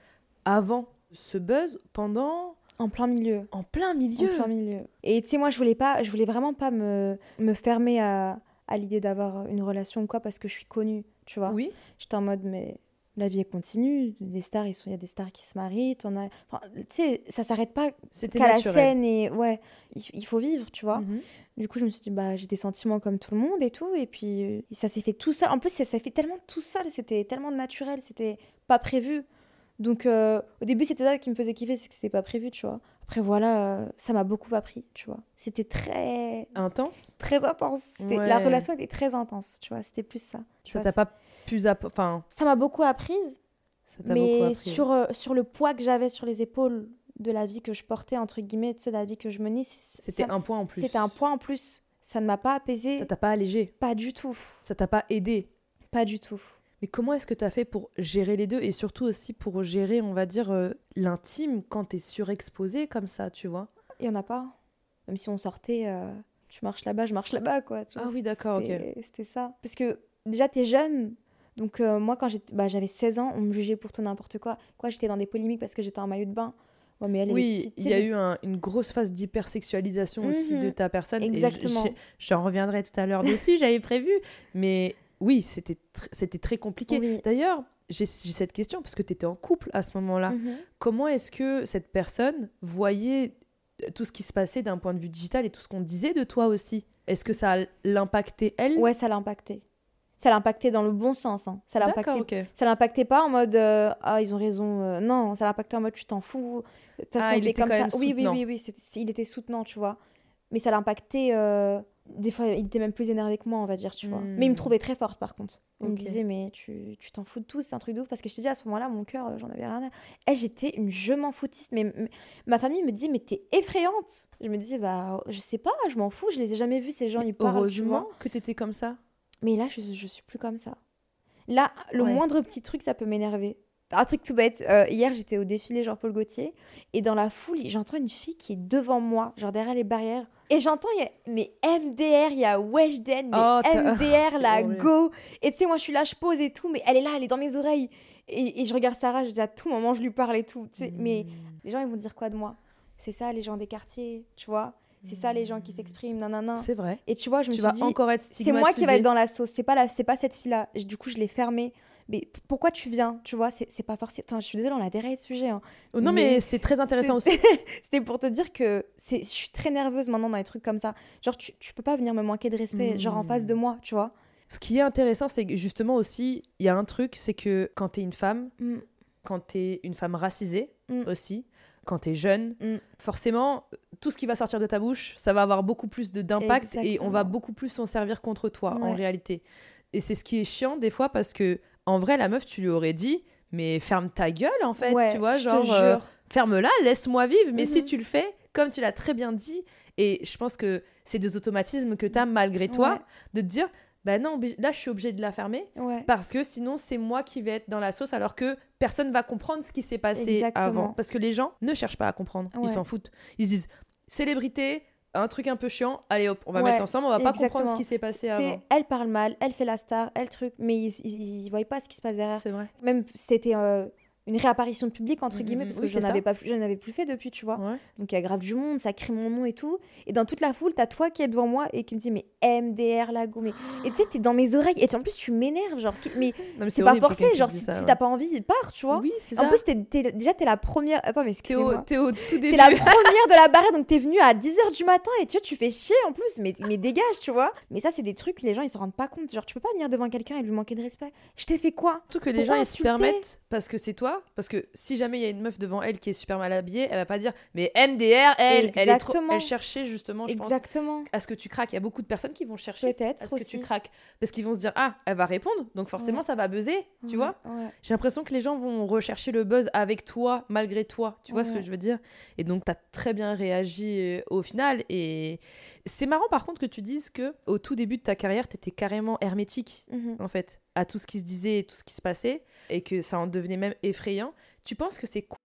avant ce buzz, pendant, En plein milieu. en plein milieu En plein milieu. Et tu sais, moi, je voulais pas, je voulais vraiment pas me, me fermer à, à l'idée d'avoir une relation ou quoi parce que je suis connue, tu vois. Oui. J'étais en mode, mais la vie est continue. Les stars, il y a des stars qui se marient. Enfin, tu sais, ça s'arrête pas qu'à la scène et ouais, il, il faut vivre, tu vois. Mhm. Du coup, je me suis dit, bah, j'ai des sentiments comme tout le monde et tout. Et puis, euh, ça s'est fait tout seul. En plus, ça s'est fait tellement tout seul. C'était tellement naturel. C'était pas prévu. Donc, euh, au début, c'était ça qui me faisait kiffer, c'est que c'était pas prévu, tu vois. Après, voilà, euh, ça m'a beaucoup appris, tu vois. C'était très, Intense? très intense. Ouais. La relation était très intense, tu vois. C'était plus ça. tu Ça t'a pas plus app- enfin Ça m'a beaucoup apprise. ça beaucoup Mais appris. sur, euh, sur le poids que j'avais sur les épaules de la vie que je portais, entre guillemets, de la vie que je menais, C'était un point en plus. C'était un point en plus. Ça ne m'a pas apaisé. Ça t'a pas allégé. Pas du tout. Ça t'a pas aidé. Pas du tout. Mais comment est-ce que tu as fait pour gérer les deux et surtout aussi pour gérer, on va dire, euh, l'intime quand tu es surexposé comme ça, tu vois? Il y en a pas. Même si on sortait, euh, tu marches là-bas, je marche là-bas, quoi. tu Ah vois, oui, d'accord, ok. c'était- ça. Parce que déjà, t'es jeune. Donc, euh, moi, quand j'étais- bah, j'avais 16 ans, on me jugeait pour tout n'importe quoi. Quoi, j'étais dans des polémiques parce que j'étais en maillot de bain. Ouais, mais elle, Oui, il y a eu un- une grosse phase d'hypersexualisation aussi Mhm. de ta personne. Exactement. je- J'en reviendrai tout à l'heure dessus, j'avais prévu. Mais oui, c'était tr- c'était très compliqué. Oui. D'ailleurs, j'ai cette question parce que tu étais en couple à ce moment-là. Mhm. Comment est-ce que cette personne voyait euh, tout ce qui se passait d'un point de vue digital et tout ce qu'on disait de toi aussi? Est-ce que ça l'impactait elle? Ouais, ça l'a impacté. Ça l'a impacté dans le bon sens. hein. Ça l'a D'accord, impacté ok. Ça l'impactait pas en mode euh, ah ils ont raison euh, non ça l'impactait en mode tu t'en fous de toute façon Ah, il était comme quand ça oui oui oui oui il était soutenant tu vois mais ça l'impactait euh, des fois il était même plus énervé que moi on va dire tu vois Hmm. mais il me trouvait très forte par contre il me disait mais tu tu t'en fous de tout c'est un truc de ouf parce que je te dis à ce moment-là mon cœur euh, j'en avais rien à Eh, j'étais une je m'en foutiste mais, mais ma famille me dit mais t'es effrayante je me disais bah je sais pas je m'en fous je les ai jamais vus ces gens ils parlent tu vois. Heureusement que tu étais comme ça. Mais là, je, je suis plus comme ça. Là, le Ouais. moindre petit truc, ça peut m'énerver. Un truc tout bête. euh, hier, j'étais au défilé Jean-Paul Gaultier et dans la foule, j'entends une fille qui est devant moi, genre derrière les barrières. Et j'entends, il y a mais MDR, il y a Weshden, mais Oh, MDR, la horrible. go. Et tu sais, moi, je suis là, je pose et tout, mais elle est là, elle est dans mes oreilles. Et, et je regarde Sarah, je dis à tout moment, je lui parle et tout. tu sais. Mais les gens, ils vont dire quoi de moi? C'est ça, les gens des quartiers, tu vois? C'est ça, les gens qui s'expriment, nanana. C'est vrai. Et tu vois, je me Tu suis vas dit, encore être c'est moi qui va être dans la sauce. C'est pas la, c'est pas cette fille-là. Du coup, je l'ai fermée. Mais pourquoi tu viens Tu vois, c'est pas forcément. Attends, je suis désolée, on a déraillé de sujet. hein. Oh, non, mais, mais c'est très intéressant aussi. C'était pour te dire que c'est, je suis très nerveuse maintenant dans les trucs comme ça. Genre, tu, tu peux pas venir me manquer de respect, genre en face de moi, tu vois? Ce qui est intéressant, c'est que justement aussi, il y a un truc, c'est que quand t'es une femme, Mm. quand t'es une femme racisée Mm. aussi, quand t'es jeune, forcément, tout ce qui va sortir de ta bouche, ça va avoir beaucoup plus d'impact et on va beaucoup plus s'en servir contre toi en réalité. Et c'est ce qui est chiant des fois parce que en vrai, la meuf, tu lui aurais dit, mais ferme ta gueule en fait, ouais, tu vois, genre euh, ferme-la, laisse-moi vivre. Mais si Mhm. tu le fais, comme tu l'as très bien dit, et je pense que c'est des automatismes que tu as malgré toi, Ouais. de te dire, bah non, là je suis obligée de la fermer Ouais. parce que sinon c'est moi qui vais être dans la sauce alors que personne va comprendre ce qui s'est passé Exactement. avant. Parce que les gens ne cherchent pas à comprendre, ils s'en foutent. Ils se disent, célébrité, un truc un peu chiant, allez hop, on va Ouais, mettre ensemble, on va pas comprendre ce qui s'est passé avant. elle parle mal, elle fait la star, elle truc, mais ils, ils, ils voient pas ce qui se passe derrière. C'est vrai. Même c'était euh, une réapparition publique entre Mhm, guillemets parce que oui, j'en c'est avais ça. pas plus, j'en avais plus fait depuis, tu vois. Ouais. Donc il y a grave du monde, ça crie mon nom et tout. Et dans toute la foule, t'as toi qui est devant moi et qui me dit mais MDR la go. Mais... Et tu sais, t'es dans mes oreilles et en plus tu m'énerves, genre. Mais Non, mais c'est pas forcé, genre si, ça, si ouais. t'as pas envie, pars, tu vois. Oui, c'est en ça. plus, t'es, t'es- déjà t'es la première. Attends, mais T'es au, excusez-moi. t'es au tout début. T'es la première de la barrière, donc t'es venue à 10h du matin et tu vois, tu fais chier en plus, mais, mais dégage, tu vois. Mais ça, c'est des trucs, les gens ils se rendent pas compte. Genre, tu peux pas venir devant quelqu'un et lui manquer de respect. Je t'ai fait quoi? Surtout que les gens ils se permettent parce que c'est toi Parce que si jamais il y a une meuf devant elle qui est super mal habillée, elle va pas dire mais MDR, elle, elle est trop. Elle cherchait justement, je pense, Exactement. à ce que tu craques. Il y a beaucoup de personnes qui vont chercher à Peut-être ce que tu craques. Parce qu'ils vont se dire ah, elle va répondre, donc forcément Ouais. ça va buzzer, tu Ouais, vois ouais. J'ai l'impression que les gens vont rechercher le buzz avec toi, malgré toi. Tu vois ce que je veux dire Et donc, tu as très bien réagi euh, au final. Et c'est marrant, par contre, que tu dises que au tout début de ta carrière, tu étais carrément hermétique, Mhm. en fait, à tout ce qui se disait et tout ce qui se passait, et que ça en devenait même effrayant. Tu penses que c'est quoi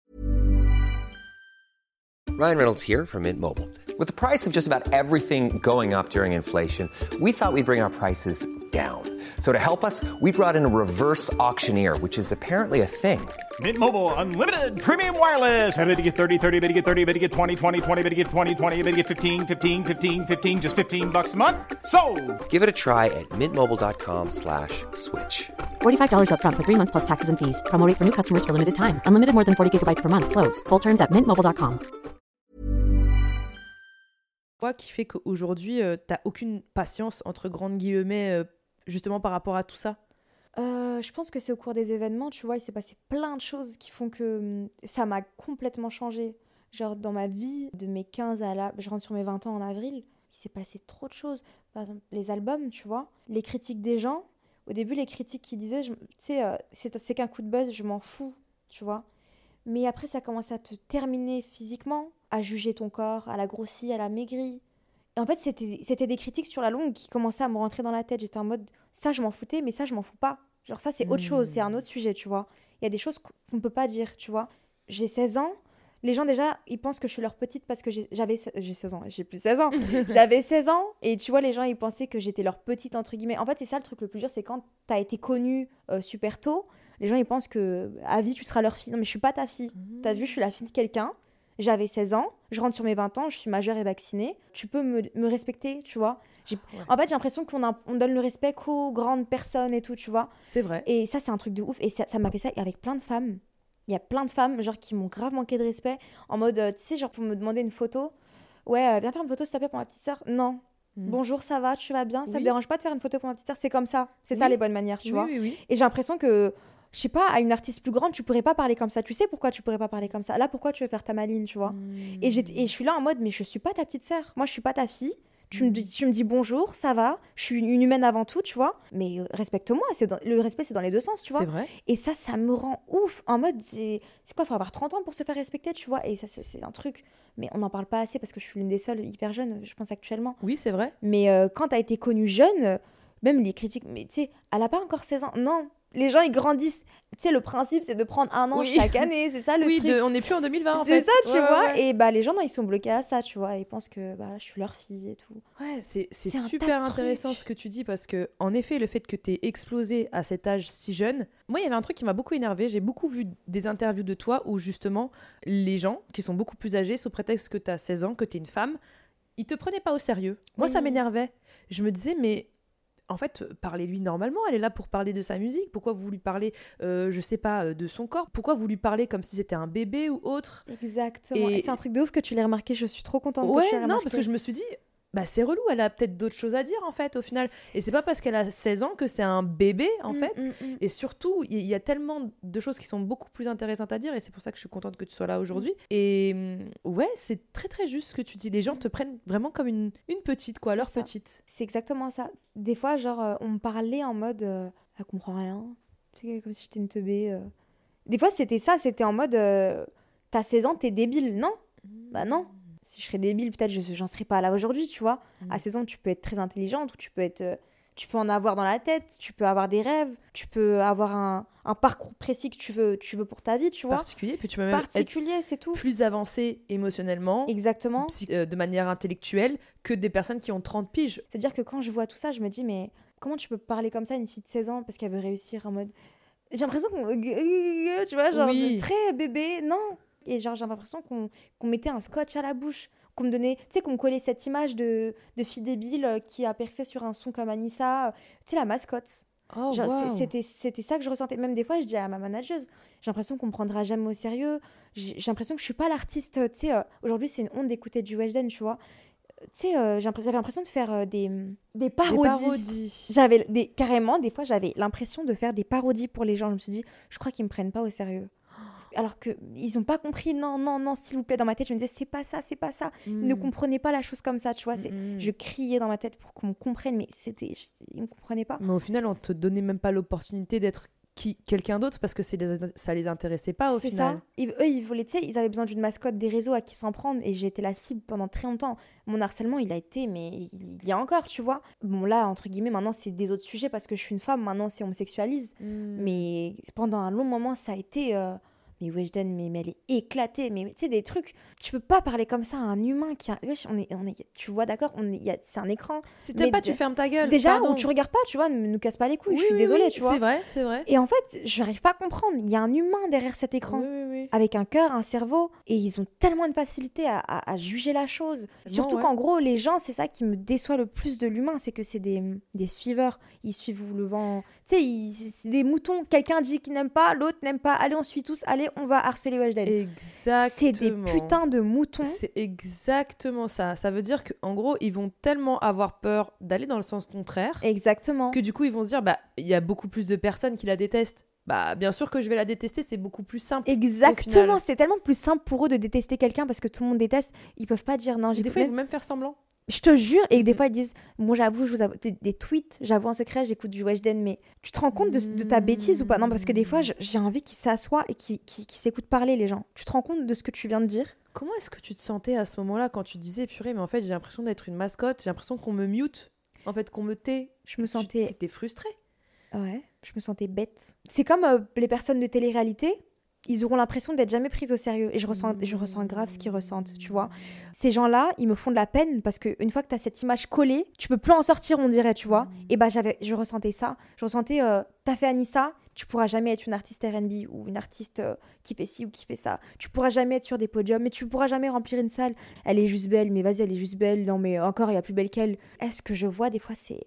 Ryan Reynolds here from Mint Mobile. With the price of just about everything going up during inflation, we thought we'd bring our prices down. So to help us, we brought in a reverse auctioneer, which is apparently a thing. Mint Mobile unlimited premium wireless. Ready to get 30, 30, bit to get 30, bit to get 20, 20, 20, bit to get 20, 20, bit to get 15, 15, 15, 15 just 15 bucks a month. So, Give it a try at mintmobile.com slash switch. $45 upfront for three months plus taxes and fees. Promo for new customers for limited time. Unlimited more than 40 gigabytes per month. Slows. Full terms at mintmobile.com. quoi qui fait qu'aujourd'hui, euh, t'as aucune patience, entre grandes guillemets, euh, justement par rapport à tout ça Euh, je pense que c'est au cours des événements, tu vois, il s'est passé plein de choses qui font que hum, ça m'a complètement changé. Genre dans ma vie, de mes 15 à là, je rentre sur mes 20 ans en avril, il s'est passé trop de choses. Par exemple, les albums, tu vois, les critiques des gens. Au début, les critiques qui disaient, tu sais, euh, c'est qu'un coup de buzz, je m'en fous, tu vois. Mais après, ça commence à te terminer physiquement, à juger ton corps, à la grossir, à la maigrir. En fait, c'était des critiques sur la longue qui commençaient à me rentrer dans la tête. J'étais en mode, ça, je m'en foutais, mais ça, je m'en fous pas. Genre, ça, c'est autre chose, c'est un autre sujet, tu vois. Il y a des choses qu'on qu'on peut pas dire, tu vois. J'ai 16 ans. Les gens, déjà, ils pensent que je suis leur petite parce que j'avais j'ai 16 ans. J'ai plus 16 ans. J'avais 16 ans. Et tu vois, les gens, ils pensaient que j'étais leur petite, entre guillemets. En fait, c'est ça le truc le plus dur, c'est quand t'as été connue euh, super tôt, les gens, ils pensent que à vie, tu seras leur fille. Non, mais je suis pas ta fille. T'as vu, je suis la fille de quelqu'un. J'avais 16 ans, je rentre sur mes 20 ans, je suis majeure et vaccinée. Tu peux me, me respecter, tu vois. Ouais. En fait, j'ai l'impression qu'on on donne le respect qu'aux grandes personnes et tout, tu vois. C'est vrai. Et ça, c'est un truc de ouf. Et ça ça m'a fait ça avec plein de femmes. Il y a plein de femmes, genre, qui m'ont grave manqué de respect. En mode, euh, tu sais, genre, pour me demander une photo. Ouais, euh, viens faire une photo, s'il te plaît, pour ma petite sœur. Non. Mm. Bonjour, ça va, tu vas bien? Ça Oui. te dérange pas de faire une photo pour ma petite sœur? C'est comme ça. C'est ça les bonnes manières, tu oui, vois. oui, oui. Et j'ai l'impression que, je sais pas, à une artiste plus grande, tu pourrais pas parler comme ça. Tu sais pourquoi tu pourrais pas parler comme ça Là, pourquoi tu veux faire ta maline, tu vois et, j'étais- et je suis là en mode, mais je suis pas ta petite sœur. Moi, je suis pas ta fille. Tu, me, tu me dis bonjour, ça va. Je suis une humaine avant tout, tu vois. Mais euh, respecte-moi. C'est le respect, c'est dans les deux sens, tu vois. C'est vrai. Et ça, ça me rend ouf. En mode, c'est quoi, faut avoir 30 ans pour se faire respecter, tu vois. Et ça, c'est c'est un truc. Mais on n'en parle pas assez parce que je suis l'une des seules hyper jeune, je pense, actuellement. Oui, c'est vrai. Mais euh, quand t'as été connue jeune, euh, même les critiques, mais tu sais, elle a pas encore 16 ans. Non, les gens, ils grandissent. Tu sais, le principe, c'est de prendre un an Oui. chaque année. C'est ça le oui, truc. de- on n'est plus en 2020 en C'est fait. ça, tu Ouais, vois. ouais. Et bah, les gens, non, ils sont bloqués à ça, tu vois. Ils pensent que bah, je suis leur fille et tout. Ouais, c'est c'est C'est super intéressant ce que tu dis parce que, en effet, le fait que tu explosé à cet âge si jeune, moi, il y avait un truc qui m'a beaucoup énervé. J'ai beaucoup vu des interviews de toi où, justement, les gens qui sont beaucoup plus âgés, sous prétexte que tu as 16 ans, que tu es une femme, ils te prenaient pas au sérieux. Moi, ça Oui. m'énervait. Je me disais, mais. En fait, euh, parlez-lui normalement. Elle est là pour parler de sa musique. Pourquoi vous lui parlez, euh, je sais pas, euh, de son corps? Pourquoi vous lui parlez comme si c'était un bébé ou autre? Exactement. Et- Et c'est un truc de ouf que tu l'aies remarqué. Je suis trop contente que Ouais, tu l'aies non, remarqué. parce que je me suis dit, bah c'est relou, elle a peut-être d'autres choses à dire en fait au final. Et c'est pas parce qu'elle a 16 ans que c'est un bébé en Mm, fait. mm, mm. Et surtout, il y, a tellement de choses qui sont beaucoup plus intéressantes à dire et c'est pour ça que je suis contente que tu sois là aujourd'hui. Et ouais, c'est très très juste ce que tu dis. Les gens te prennent vraiment comme une, une petite, quoi, leur ça. petite. C'est exactement ça. Des fois, genre, euh, on me parlait en mode, euh, elle comprend rien. C'est comme si j'étais une teubée. euh. Des fois, c'était ça. C'était en mode, euh, t'as 16 ans, t'es débile. Non. Bah non. Si je serais débile, peut-être je j'en serais pas là aujourd'hui, tu vois. Mm. À 16 ans, tu peux être très intelligente ou tu peux être... euh, tu peux en avoir dans la tête, tu peux avoir des rêves, tu peux avoir un, un parcours précis que tu veux, tu veux pour ta vie, tu vois. Particulier, puis tu peux même être Particulier, c'est tout. plus avancé émotionnellement, Exactement. euh, de manière intellectuelle, que des personnes qui ont 30 piges. C'est-à-dire que quand je vois tout ça, je me dis, mais comment tu peux parler comme ça à une fille de 16 ans parce qu'elle veut réussir en mode. J'ai l'impression qu'on. Tu vois, genre, Oui. très bébé, non. Et genre, j'ai l'impression qu'on mettait un scotch à la bouche, qu'on me donnait. Tu sais, qu'on me collait cette image de, de fille débile euh, qui a percé sur un son comme Anissa. euh, Tu sais, la mascotte. Oh, c'était ça que je ressentais. Même des fois, je dis à ma manageuse, j'ai l'impression qu'on me prendra jamais au sérieux. J'ai l'impression que je suis pas l'artiste. Tu sais, euh, aujourd'hui, c'est une honte d'écouter du Weshden, tu vois. Euh, Tu sais, euh, j'avais l'impression de faire euh, des, des Des parodies. parodies. J'avais des, carrément, des fois, j'avais l'impression de faire des parodies pour les gens. Je me suis dit, je crois qu'ils me prennent pas au sérieux. Alors que ils ont pas compris. Non, non, non, s'il vous plaît. Dans ma tête, je me disais, c'est pas ça, c'est pas ça. Ils ne Mm. comprenaient pas la chose comme ça, tu vois. c'est-. Je criais dans ma tête pour qu'on me comprenne, mais c'était, ils me comprenaient pas. Mais au final, on te donnait même pas l'opportunité d'être qui quelqu'un d'autre parce que c'est les- ça les intéressait pas au C'est final. ça. Ils- eux, ils voulaient, tu sais, ils avaient besoin d'une mascotte des réseaux à qui s'en prendre et j'ai été la cible pendant très longtemps. Mon harcèlement, il a été, mais il, il y a encore, tu vois. Bon, là, entre guillemets, maintenant, c'est des autres sujets parce que je suis une femme, maintenant, c'est on me sexualise. Mm. Mais pendant un long moment, ça a été. euh, Mais Weshden, mais, mais elle est éclatée. Mais tu sais, des trucs. Tu peux pas parler comme ça à un humain qui a. Wesh, on est, on est, tu vois, d'accord C'est un écran. Si Mais pas, tu fermes ta gueule. Déjà, pardon. où tu regardes pas, tu vois, ne nous casse pas les couilles. Oui, je suis oui, désolée, oui, tu vois. C'est vrai, c'est vrai. Et en fait, je n'arrive pas à comprendre. Il y a un humain derrière cet écran. Oui, oui, oui. Avec un cœur, un cerveau, et ils ont tellement de facilité à, à- à juger la chose. Surtout ouais. qu'en gros, les gens, c'est ça qui me déçoit le plus de l'humain, c'est que c'est des, des suiveurs. Ils suivent le vent. Tu sais, c'est des moutons. Quelqu'un dit qu'il n'aime pas, l'autre n'aime pas. Allez, on suit tous. Allez, on va harceler Weshden. Exactement. C'est des putains de moutons. C'est exactement ça. Ça veut dire qu'en gros, ils vont tellement avoir peur d'aller dans le sens contraire Exactement. que du coup, ils vont se dire bah, il y a beaucoup plus de personnes qui la détestent. Bah, bien sûr que je vais la détester, c'est beaucoup plus simple. Exactement, c'est tellement plus simple pour eux de détester quelqu'un parce que tout le monde déteste. Ils peuvent pas dire non. J'ai des fois, ils même- vont même faire semblant. Je te jure, et des fois ils disent Bon, j'avoue, je vous avoue, des, des tweets, j'avoue en secret, j'écoute du Weshden, mais tu te rends compte de, de ta bêtise ou pas? Non, parce que des fois, j'ai envie qu'ils s'assoient et qu'ils qu'ils s'écoutent parler, les gens. Tu te rends compte de ce que tu viens de dire? Comment est-ce que tu te sentais à ce moment-là quand tu disais purée, mais en fait, j'ai l'impression d'être une mascotte, j'ai l'impression qu'on me mute, en fait, qu'on me tait? Je me Tu sentais. étais frustrée. Ouais, je me sentais bête. C'est comme euh, les personnes de télé-réalité. Ils auront l'impression d'être jamais prises au sérieux. Et je ressens, je ressens grave ce qu'ils ressentent, tu vois. Ces gens-là, ils me font de la peine parce qu'une fois que tu as cette image collée, tu peux plus en sortir, on dirait, tu vois. Et bah, j'avais, je ressentais ça. Je ressentais, euh, t'as fait Anissa, tu pourras jamais être une artiste RB ou une artiste euh, qui fait ci ou qui fait ça. Tu pourras jamais être sur des podiums, mais tu pourras jamais remplir une salle. Elle est juste belle, mais vas-y, elle est juste belle. Non, mais encore, il y a plus belle qu'elle. Est-ce que je vois des fois, c'est.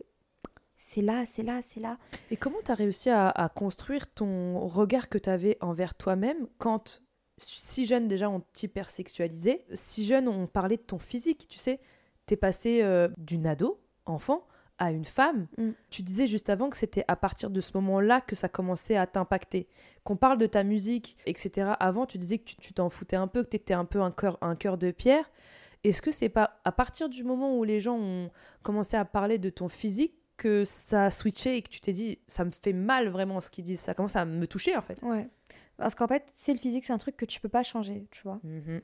C'est là, c'est là, c'est là. Et comment tu as réussi à, à construire ton regard que tu avais envers toi-même quand, si jeune déjà, on t'hypersexualisait, si jeune, on parlait de ton physique, tu sais? T'es passé euh, d'une ado, enfant, à une femme. Mm. Tu disais juste avant que c'était à partir de ce moment-là que ça commençait à t'impacter. Qu'on parle de ta musique, etc. Avant, tu disais que tu- t'en foutais un peu, que tu étais un peu un cœur, un cœur de pierre. Est-ce que c'est pas à partir du moment où les gens ont commencé à parler de ton physique que ça a switché et que tu t'es dit ça me fait mal vraiment ce qu'ils disent, ça commence à me toucher en fait. Ouais. Parce qu'en fait, c'est le physique, c'est un truc que tu peux pas changer, tu vois. Mhm.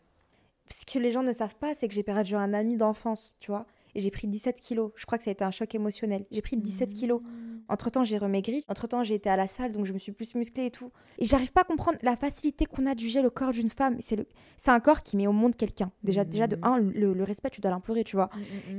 Ce que les gens ne savent pas, c'est que j'ai perdu un ami d'enfance, tu vois. Et j'ai pris 17 kilos. Je crois que ça a été un choc émotionnel. J'ai pris 17 kilos. Temps, j'ai remaigri. Entre temps, j'ai été à la salle, donc je me suis plus musclée et tout. Et j'arrive pas à comprendre la facilité qu'on a de juger le corps d'une femme. C'est le... un corps qui met au monde quelqu'un. Déjà, déjà de un, le, le respect, tu dois l'implorer, tu vois.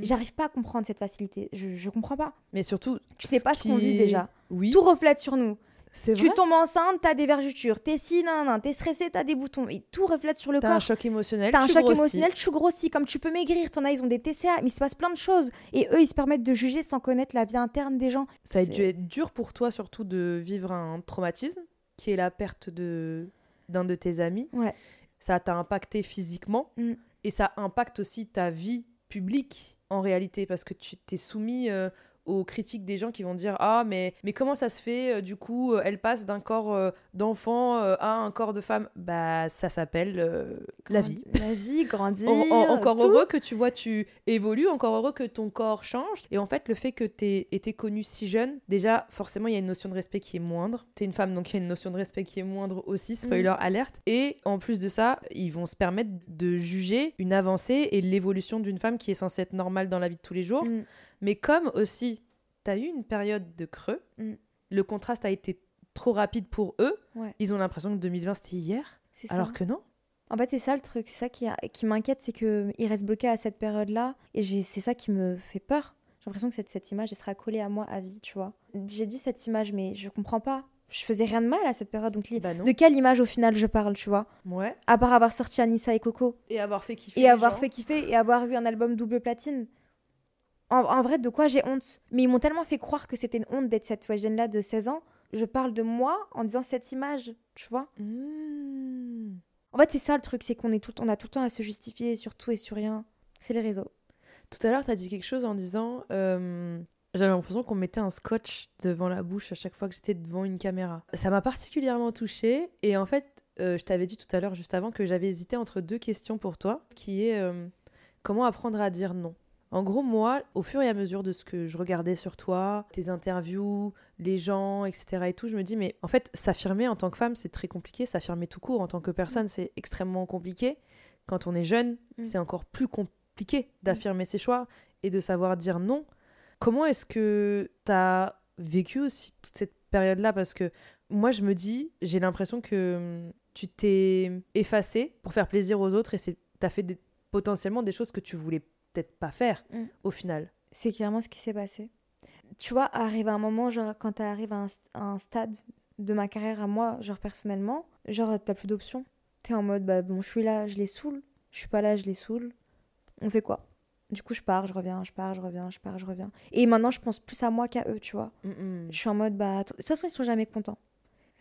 J'arrive pas à comprendre cette facilité. Je, je comprends pas. Mais surtout, Tu sais pas ce qu'on vit déjà. Oui, Tout reflète sur nous. Tu tombes enceinte, t'as des vergetures. T'es si, nan, nan, t'es stressé, t'as des boutons. Et tout reflète sur le T'as corps. un choc émotionnel, T'as un tu choc grossis. émotionnel, tu grossis. Comme tu peux maigrir, t'en as, ils ont des TCA, mais il se passe plein de choses. Et eux, ils se permettent de juger sans connaître la vie interne des gens. Ça a dû être dur pour toi surtout de vivre un traumatisme qui est la perte de d'un de tes amis. Ouais. Ça t'a impacté physiquement Mm. et ça impacte aussi ta vie publique en réalité parce que tu t'es soumis euh, aux critiques des gens qui vont dire ah mais mais comment ça se fait euh, du coup euh, elle passe d'un corps euh, d'enfant à un corps de femme? Bah ça s'appelle la vie La vie, grandir. En- en- encore tout. heureux que tu vois, tu évolues, encore heureux que ton corps change. Et en fait, le fait que tu aies été connue si jeune, déjà, forcément, il y a une notion de respect qui est moindre. Tu es une femme, donc il y a une notion de respect qui est moindre aussi, spoiler alerte. Et en plus de ça, ils vont se permettre de juger une avancée et l'évolution d'une femme qui est censée être normale dans la vie de tous les jours. Mm. Mais comme aussi, tu as eu une période de creux, Mm. le contraste a été trop rapide pour eux, Ouais. ils ont l'impression que 2020 c'était hier, C'est ça. alors que non. En fait, c'est ça le truc. C'est ça qui, a- qui m'inquiète, c'est qu'ils restent bloqués à cette période-là. Et j'ai- c'est ça qui me fait peur. J'ai l'impression que cette, cette image, elle sera collée à moi à vie, tu vois. J'ai dit cette image, mais je comprends pas. Je faisais rien de mal à cette période. Donc, Bah non. de quelle image au final je parle, tu vois? Ouais. À part avoir sorti Anissa et Coco. Et avoir fait kiffer. et avoir gens. fait kiffer et avoir eu un album double platine. En, en vrai, de quoi j'ai honte? Mais ils m'ont tellement fait croire que c'était une honte d'être cette jeune-là de 16 ans. Je parle de moi en disant cette image, tu vois? Mmh. En fait, c'est ça le truc, c'est qu'on est tout, on a tout le temps à se justifier sur tout et sur rien. C'est les réseaux. Tout à l'heure, tu as dit quelque chose en disant euh, J'avais l'impression qu'on mettait un scotch devant la bouche à chaque fois que j'étais devant une caméra. Ça m'a particulièrement touchée. Et en fait, Euh, je t'avais dit tout à l'heure, juste avant, que j'avais hésité entre deux questions pour toi, qui est euh, comment apprendre à dire non? En gros, moi, au fur et à mesure de ce que je regardais sur toi, tes interviews, les gens, etc. et tout, je me dis, mais en fait, s'affirmer en tant que femme, c'est très compliqué. S'affirmer tout court en tant que personne, c'est extrêmement compliqué. Quand on est jeune, Mm. c'est encore plus compliqué d'affirmer ses choix et de savoir dire non. Comment est-ce que tu as vécu aussi toute cette période-là? Parce que moi, je me dis, j'ai l'impression que tu t'es effacé pour faire plaisir aux autres et tu as fait des- potentiellement des choses que tu voulais peut-être pas faire Mm. au final. C'est clairement ce qui s'est passé. Tu vois, arrive un moment, genre, quand t'arrives à un, à un stade de ma carrière à moi, genre, personnellement, genre, t'as plus d'options. T'es en mode, bah, bon, je suis là, je les saoule. Je suis pas là, je les saoule. On fait quoi? Du coup, je pars, je reviens, je pars, je reviens, je pars, je reviens. Et maintenant, je pense plus à moi qu'à eux, tu vois. Je suis en mode, bah, de toute façon, ils sont jamais contents.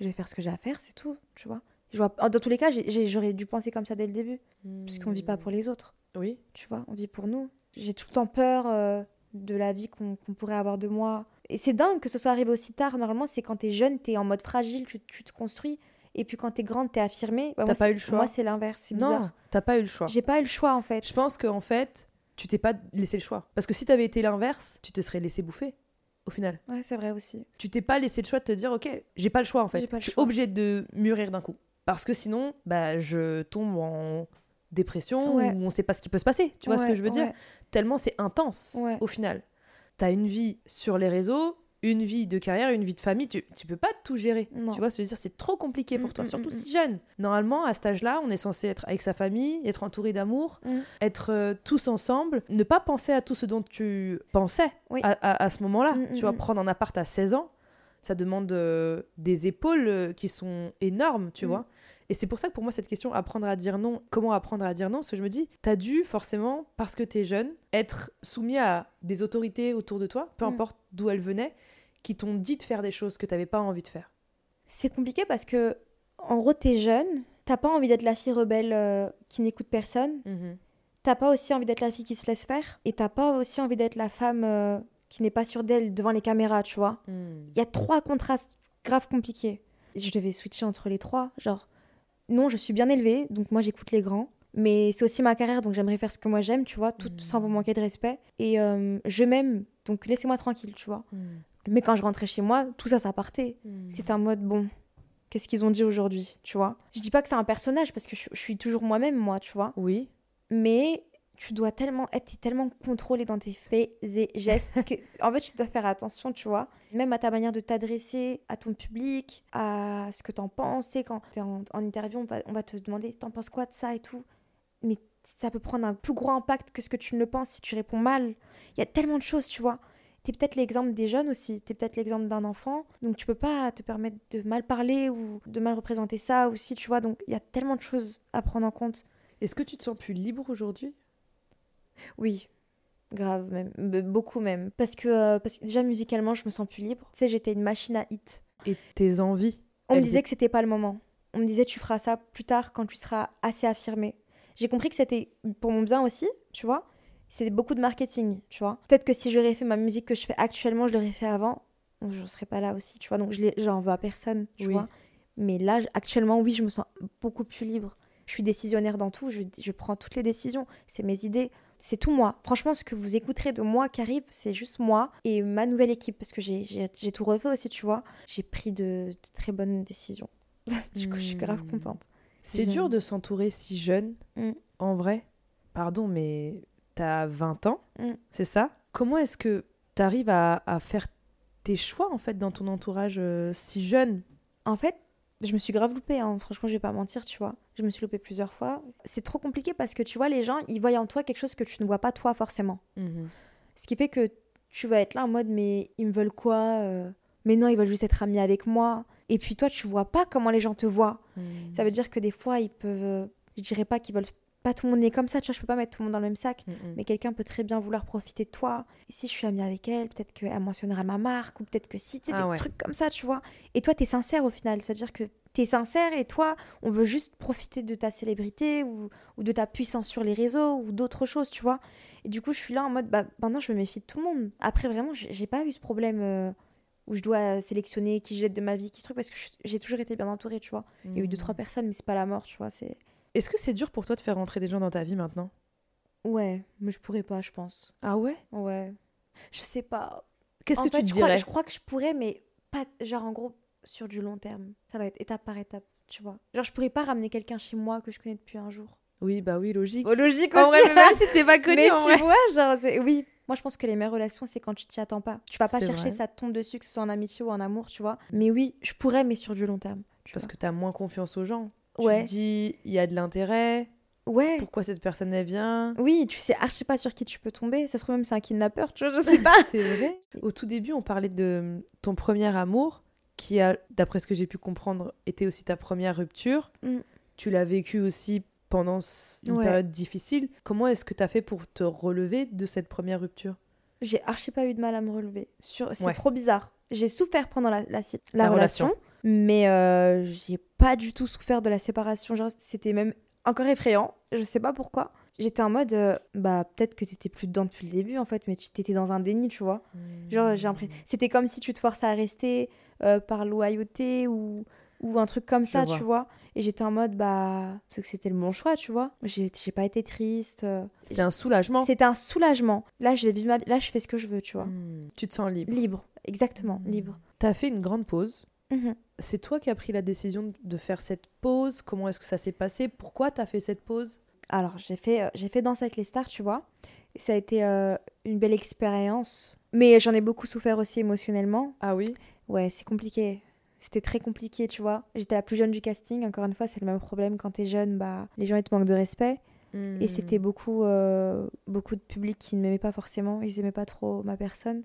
Je vais faire ce que j'ai à faire, c'est tout, tu vois. Je vois... Dans tous les cas, j'aurais dû penser comme ça dès le début. Parce qu'on vit pas pour les autres Oui. tu vois, on vit pour nous. J'ai tout le temps peur euh, de la vie qu'on pourrait avoir de moi. Et c'est dingue que ce soit arrivé aussi tard. Normalement, c'est quand t'es jeune, t'es en mode fragile, tu, tu te construis. Et puis quand t'es grande, t'es affirmée. Bah, T'as pas eu le choix Moi, c'est l'inverse, c'est Non, bizarre. t'as pas eu le choix. J'ai pas eu le choix, en fait. Je pense qu'en fait, tu t'es pas laissé le choix. Parce que si t'avais été l'inverse, tu te serais laissé bouffer au final. Ouais, c'est vrai aussi. tu t'es pas laissé le choix de te dire ok j'ai pas le choix en fait J'ai pas le je suis choix. obligée de mûrir d'un coup parce que sinon bah je tombe en dépression Ouais. ou on sait pas ce qui peut se passer tu vois ce que je veux dire tellement c'est intense au final t'as une vie sur les réseaux une vie de carrière une vie de famille tu, tu peux pas tout gérer Non. tu vois veux dire c'est trop compliqué pour Mm, toi mm, surtout mm, si jeune normalement à cet âge là on est censé être avec sa famille être entouré d'amour Mm. être euh, tous ensemble ne pas penser à tout ce dont tu pensais Oui. à, à- à ce moment-là Mm, tu mm, vois mm. prendre un appart à 16 ans ça demande euh, des épaules euh, qui sont énormes, tu Mm. vois. Et c'est pour ça que pour moi, cette question, apprendre à dire non, comment apprendre à dire non Parce que je me dis, t'as dû forcément, parce que t'es jeune, être soumis à des autorités autour de toi, peu Mm. importe d'où elles venaient, qui t'ont dit de faire des choses que t'avais pas envie de faire. C'est compliqué parce que, en gros, t'es jeune, t'as pas envie d'être la fille rebelle euh, qui n'écoute personne. T'as pas aussi envie d'être la fille qui se laisse faire. Et t'as pas aussi envie d'être la femme euh, qui n'est pas sûre d'elle devant les caméras, tu vois. Mm. Il y a trois contrastes graves compliqués. Je devais switcher entre les trois. Genre, non, je suis bien élevée, donc moi j'écoute les grands. Mais c'est aussi ma carrière, donc j'aimerais faire ce que moi j'aime, tu vois, tout sans vous manquer de respect. Et euh, je m'aime, donc laissez-moi tranquille, tu vois. Mais quand je rentrais chez moi, tout ça, ça partait. C'était un mode, bon, qu'est-ce qu'ils ont dit aujourd'hui, tu vois. Je dis pas que c'est un personnage, parce que je, je suis toujours moi-même, moi, tu vois. Oui. Mais tu dois tellement être tellement contrôlé dans tes faits et gestes que, en fait, tu dois faire attention, tu vois. Même à ta manière de t'adresser à ton public, à ce que t'en penses. Tu quand t'es en, en interview, on va, on va te demander t'en penses quoi de ça et tout. Mais ça peut prendre un plus gros impact que ce que tu ne le penses si tu réponds mal. Il y a tellement de choses, tu vois. T'es peut-être l'exemple des jeunes aussi, t'es peut-être l'exemple d'un enfant, donc tu peux pas te permettre de mal parler ou de mal représenter ça aussi, tu vois. Donc il y a tellement de choses à prendre en compte. Est-ce que tu te sens plus libre aujourd'hui? Oui, grave même, Be- beaucoup même. Parce que, euh, parce que déjà musicalement, je me sens plus libre. Tu sais, j'étais une machine à hit. Et tes envies On me disait que c'était pas le moment. On me disait tu feras ça plus tard quand tu seras assez affirmé. J'ai compris que c'était pour mon bien aussi, tu vois. C'est beaucoup de marketing, tu vois. Peut-être que si j'aurais fait ma musique que je fais actuellement, je l'aurais fait avant, je serais pas là aussi, tu vois. Donc je j'en veux à personne, tu Oui. vois. Mais là, actuellement, oui, je me sens beaucoup plus libre. Je suis décisionnaire dans tout, je, je prends toutes les décisions. C'est mes idées, c'est tout moi. Franchement, ce que vous écouterez de moi qui arrive, c'est juste moi et ma nouvelle équipe, parce que j'ai- tout refait aussi, tu vois. J'ai pris de, de très bonnes décisions. du coup, je suis grave Hmm. contente. C'est dur de s'entourer si jeune, Mm. en vrai. Pardon, mais t'as 20 ans, Mm. c'est ça? Comment est-ce que t'arrives à, à faire tes choix, en fait, dans ton entourage euh, si jeune? En fait, je me suis grave loupée, hein. franchement, je vais pas mentir, tu vois. Je me suis loupée plusieurs fois. C'est trop compliqué parce que tu vois, les gens, ils voient en toi quelque chose que tu ne vois pas toi forcément. Ce qui fait que tu vas être là en mode, mais ils me veulent quoi euh, Mais non, ils veulent juste être amis avec moi. Et puis toi, tu vois pas comment les gens te voient. Ça veut dire que des fois, ils peuvent. euh, Je dirais pas qu'ils veulent. Pas tout le monde est comme ça, tu vois, je peux pas mettre tout le monde dans le même sac. Mais quelqu'un peut très bien vouloir profiter de toi. Et si je suis amie avec elle, peut-être qu'elle mentionnera ma marque, ou peut-être que si, tu sais, Ah des ouais. trucs comme ça, tu vois. Et toi, t'es sincère au final. C'est-à-dire que t'es sincère et toi, on veut juste profiter de ta célébrité ou, ou de ta puissance sur les réseaux ou d'autres choses, tu vois. Et du coup, je suis là en mode, bah, maintenant, je me méfie de tout le monde. Après, vraiment, j'ai pas eu ce problème. euh, où je dois sélectionner qui jette de ma vie, qui truc, parce que j'ai toujours été bien entourée, tu vois. Il y a eu deux, trois personnes, mais c'est pas la mort, tu vois. C'est. Est-ce que c'est dur pour toi de faire rentrer des gens dans ta vie maintenant? Ouais, mais je pourrais pas, je pense. Ah ouais? Ouais. Je sais pas. Qu'est-ce que fait, tu je dirais? crois, je crois que je pourrais, mais pas. Genre, en gros, sur du long terme. Ça va être étape par étape, tu vois. Genre, je pourrais pas ramener quelqu'un chez moi que je connais depuis un jour. Oui, bah oui, logique. logique En vrai, même si t'es pas connu, mais en tu vrai. vois, genre, oui. Moi, je pense que les meilleures relations, c'est quand tu t'y attends pas. Tu vas pas chercher, vrai. ça te tombe dessus, que ce soit en amitié ou en amour, tu vois. Mais oui, je pourrais, mais sur du long terme. Parce vois. que t'as moins confiance aux gens. Ouais. Tu te dis, il y a de l'intérêt. Ouais. Pourquoi cette personne elle vient? Oui, tu sais archi pas sur qui tu peux tomber. Ça se trouve même c'est un kidnappeur, tu vois, je sais pas. C'est vrai. Au tout début, on parlait de ton premier amour, qui a, d'après ce que j'ai pu comprendre, était aussi ta première rupture. Mm. Tu l'as vécu aussi pendant une Ouais. période difficile. Comment est-ce que tu as fait pour te relever de cette première rupture? J'ai archi pas eu de mal à me relever. Sur... C'est Ouais. trop bizarre. J'ai souffert pendant la, la, si- la La relation, relation. Mais euh, j'ai pas du tout souffert de la séparation. Genre, c'était même encore effrayant. Je sais pas pourquoi. J'étais en mode, euh, bah peut-être que t'étais plus dedans depuis le début en fait, mais tu t'étais dans un déni, tu vois. Genre, j'ai l'impression. C'était comme si tu te forçais à rester euh, par loyauté ou, ou un truc comme ça, vois. tu vois. Et j'étais en mode, bah, c'est que c'était le bon choix, tu vois. J'ai pas été triste. C'était un soulagement. C'était un soulagement. Là, je vais vivre ma... Là, je fais ce que je veux, tu vois. Mm. Tu te sens libre. Libre, exactement, Mm. libre. Tu as fait une grande pause. C'est toi qui as pris la décision de faire cette pause? Comment est-ce que ça s'est passé? Pourquoi tu as fait cette pause? Alors, j'ai fait, euh, j'ai fait Danse avec les stars, tu vois. Et ça a été euh, une belle expérience. Mais j'en ai beaucoup souffert aussi émotionnellement. Ah oui? Ouais, c'est compliqué. C'était très compliqué, tu vois. J'étais la plus jeune du casting. Encore une fois, c'est le même problème. Quand t'es jeune, bah, les gens, ils te manquent de respect. Hmm. Et c'était beaucoup, euh, beaucoup de public qui ne m'aimait pas forcément. Ils aimaient pas trop ma personne.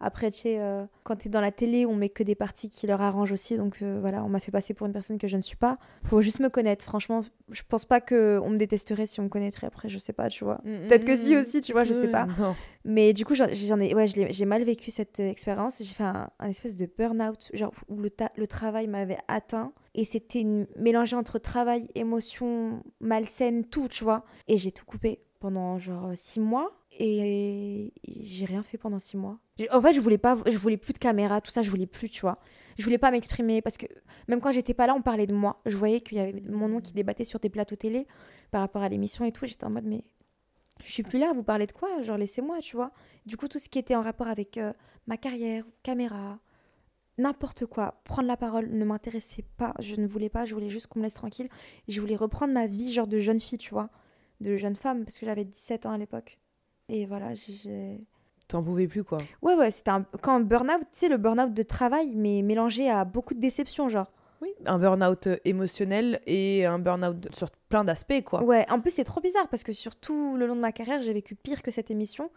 Après, tu sais, euh, quand t'es dans la télé, on met que des parties qui leur arrangent aussi. Donc euh, voilà, on m'a fait passer pour une personne que je ne suis pas. Faut juste me connaître. Franchement, je pense pas qu'on me détesterait si on me connaîtrait après. Je sais pas, tu vois. Mm, Peut-être que mm, si mm. aussi, tu vois, je sais pas. Non. Mais du coup, j'en ai, ouais, j'ai mal vécu cette expérience. J'ai fait un, un espèce de burn-out, genre où le, ta- le travail m'avait atteint. Et c'était mélangé entre travail, émotion, malsaine, tout, tu vois. Et j'ai tout coupé pendant genre six mois. Et j'ai rien fait pendant six mois. En fait, je voulais pas, je voulais plus de caméra, tout ça, je voulais plus, tu vois. Je voulais pas m'exprimer parce que même quand j'étais pas là, on parlait de moi. Je voyais qu'il y avait mon nom qui débattait sur des plateaux télé par rapport à l'émission et tout. J'étais en mode, mais je suis plus là, vous parlez de quoi? Genre, laissez-moi, tu vois. Du coup, tout ce qui était en rapport avec euh, ma carrière, caméra, n'importe quoi, prendre la parole ne m'intéressait pas. Je ne voulais pas, je voulais juste qu'on me laisse tranquille. Je voulais reprendre ma vie, genre de jeune fille, tu vois, de jeune femme, parce que j'avais 17 ans à l'époque. Et voilà, j'ai. T'en pouvais plus, quoi. Ouais, ouais, c'était un. Quand burn-out, tu sais, le burn-out de travail, mais mélangé à beaucoup de déceptions, genre. Oui. Un burn-out euh, émotionnel et un burn-out sur plein d'aspects, quoi. Ouais, en plus, c'est trop bizarre parce que sur tout le long de ma carrière, j'ai vécu pire que cette émission.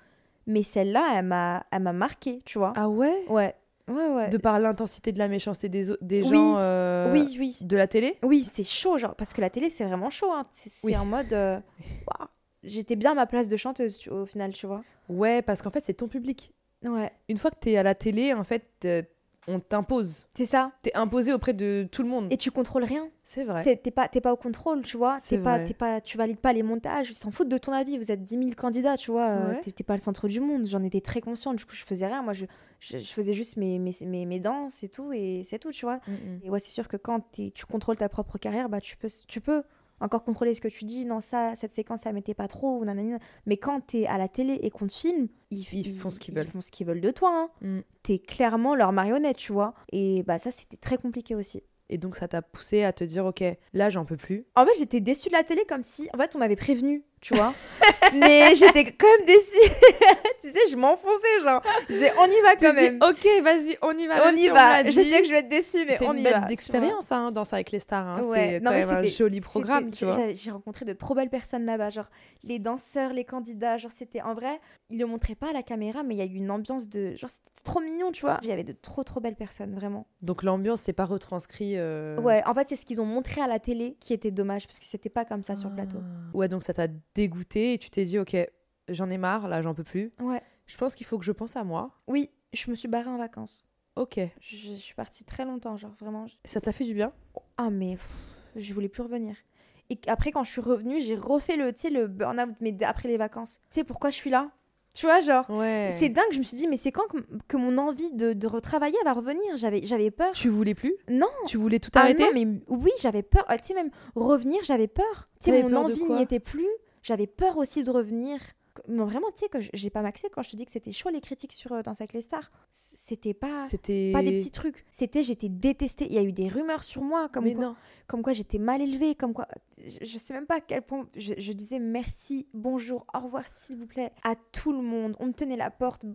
Mais celle-là, elle m'a, elle m'a marqué, tu vois. Ah ouais? Ouais, ouais, ouais. De par l'intensité de la méchanceté des, des Oui, gens euh, Oui, oui. de la télé? Oui, c'est chaud, genre, parce que la télé, c'est vraiment chaud. Hein. C'est, Oui. en mode. euh. J'étais bien à ma place de chanteuse, tu- au final, tu vois. Ouais, parce qu'en fait, c'est ton public. Ouais, Une fois que t'es à la télé, en fait, euh, on t'impose. c'est ça. T'es imposé auprès de tout le monde. Et tu contrôles rien. C'est vrai. T'es pas, t'es pas au contrôle, tu vois. C'est T'es pas, pas, tu valides pas les montages. Ils s'en foutent de ton avis. Vous êtes 10 000 candidats, tu vois. euh, Ouais. T'es, pas le centre du monde. J'en étais très consciente. Du coup, je faisais rien. Moi, je, je, je faisais juste mes, mes, mes, mes danses et tout. Et c'est tout, tu vois. Mm, mm. Et ouais, c'est sûr que quand tu contrôles ta propre carrière, bah, tu, peux, tu peux encore contrôler ce que tu dis. Non, ça, cette séquence, ça m'était pas trop. Ou nanani. Mais quand t'es à la télé et qu'on te filme, ils, Ils font ce qu'ils veulent. Ils font ce qu'ils veulent de toi. hein. Mm. T'es clairement leur marionnette, tu vois. Et bah, ça, c'était très compliqué aussi. Et donc, ça t'a poussé à te dire, ok, là, j'en peux plus. En fait, j'étais déçue de la télé comme si, en fait, on m'avait prévenu, tu vois. Mais j'étais quand même déçue. tu sais, je m'enfonçais, genre. Je disais, on y va quand même. ok, vas-y, on y va. On y si va. l'a Je dit. sais que je vais être déçue, mais C'est on une y va. tu vois. d'expérience, hein, Danse avec les stars. hein. Ouais. C'est quand même un joli programme, tu vois. j'ai- J'ai rencontré de trop belles personnes là-bas, genre les danseurs, les candidats, genre c'était en vrai, ils le montraient pas à la caméra, mais il y a eu une ambiance de, genre c'était trop mignon, tu vois. Il y avait de trop trop belles personnes, vraiment. Donc, l'ambiance, c'est pas retranscrit. euh, Ouais, en fait c'est ce qu'ils ont montré à la télé qui était dommage parce que c'était pas comme ça sur le plateau. Ah. Ouais, donc ça t'a dégoûté et tu t'es dit, ok, j'en ai marre, là, j'en peux plus. Ouais. Je pense qu'il faut que je pense à moi. Oui, je me suis barrée en vacances. Ok. Je, je suis partie très longtemps, genre vraiment. je- Ça t'a fait du bien? Ah mais pff, je voulais plus revenir. Et après quand je suis revenue, j'ai refait le, le burn-out mais après les vacances. Tu sais pourquoi je suis là? Tu vois, genre. Ouais. C'est dingue, je me suis dit, mais c'est quand que, que mon envie de, de retravailler va revenir? J'avais j'avais peur. Tu voulais plus? Non Tu voulais tout Ah arrêter? non, mais oui, j'avais peur. Ah, Tu sais, même revenir, j'avais peur. Tu sais, mon peur envie n'y était plus. J'avais peur aussi de revenir. Non, vraiment, tu sais, que j'ai pas maxé quand je te dis que c'était chaud les critiques sur euh, Danse avec les stars. C'était pas. C'était. Pas des petits trucs. C'était, j'étais détestée. Il y a eu des rumeurs sur moi, comme Mais quoi, non. comme quoi j'étais mal élevée, comme quoi. Je, je sais même pas à quel point. Je, je disais merci, bonjour, au revoir, s'il vous plaît, à tout le monde. On me tenait la porte.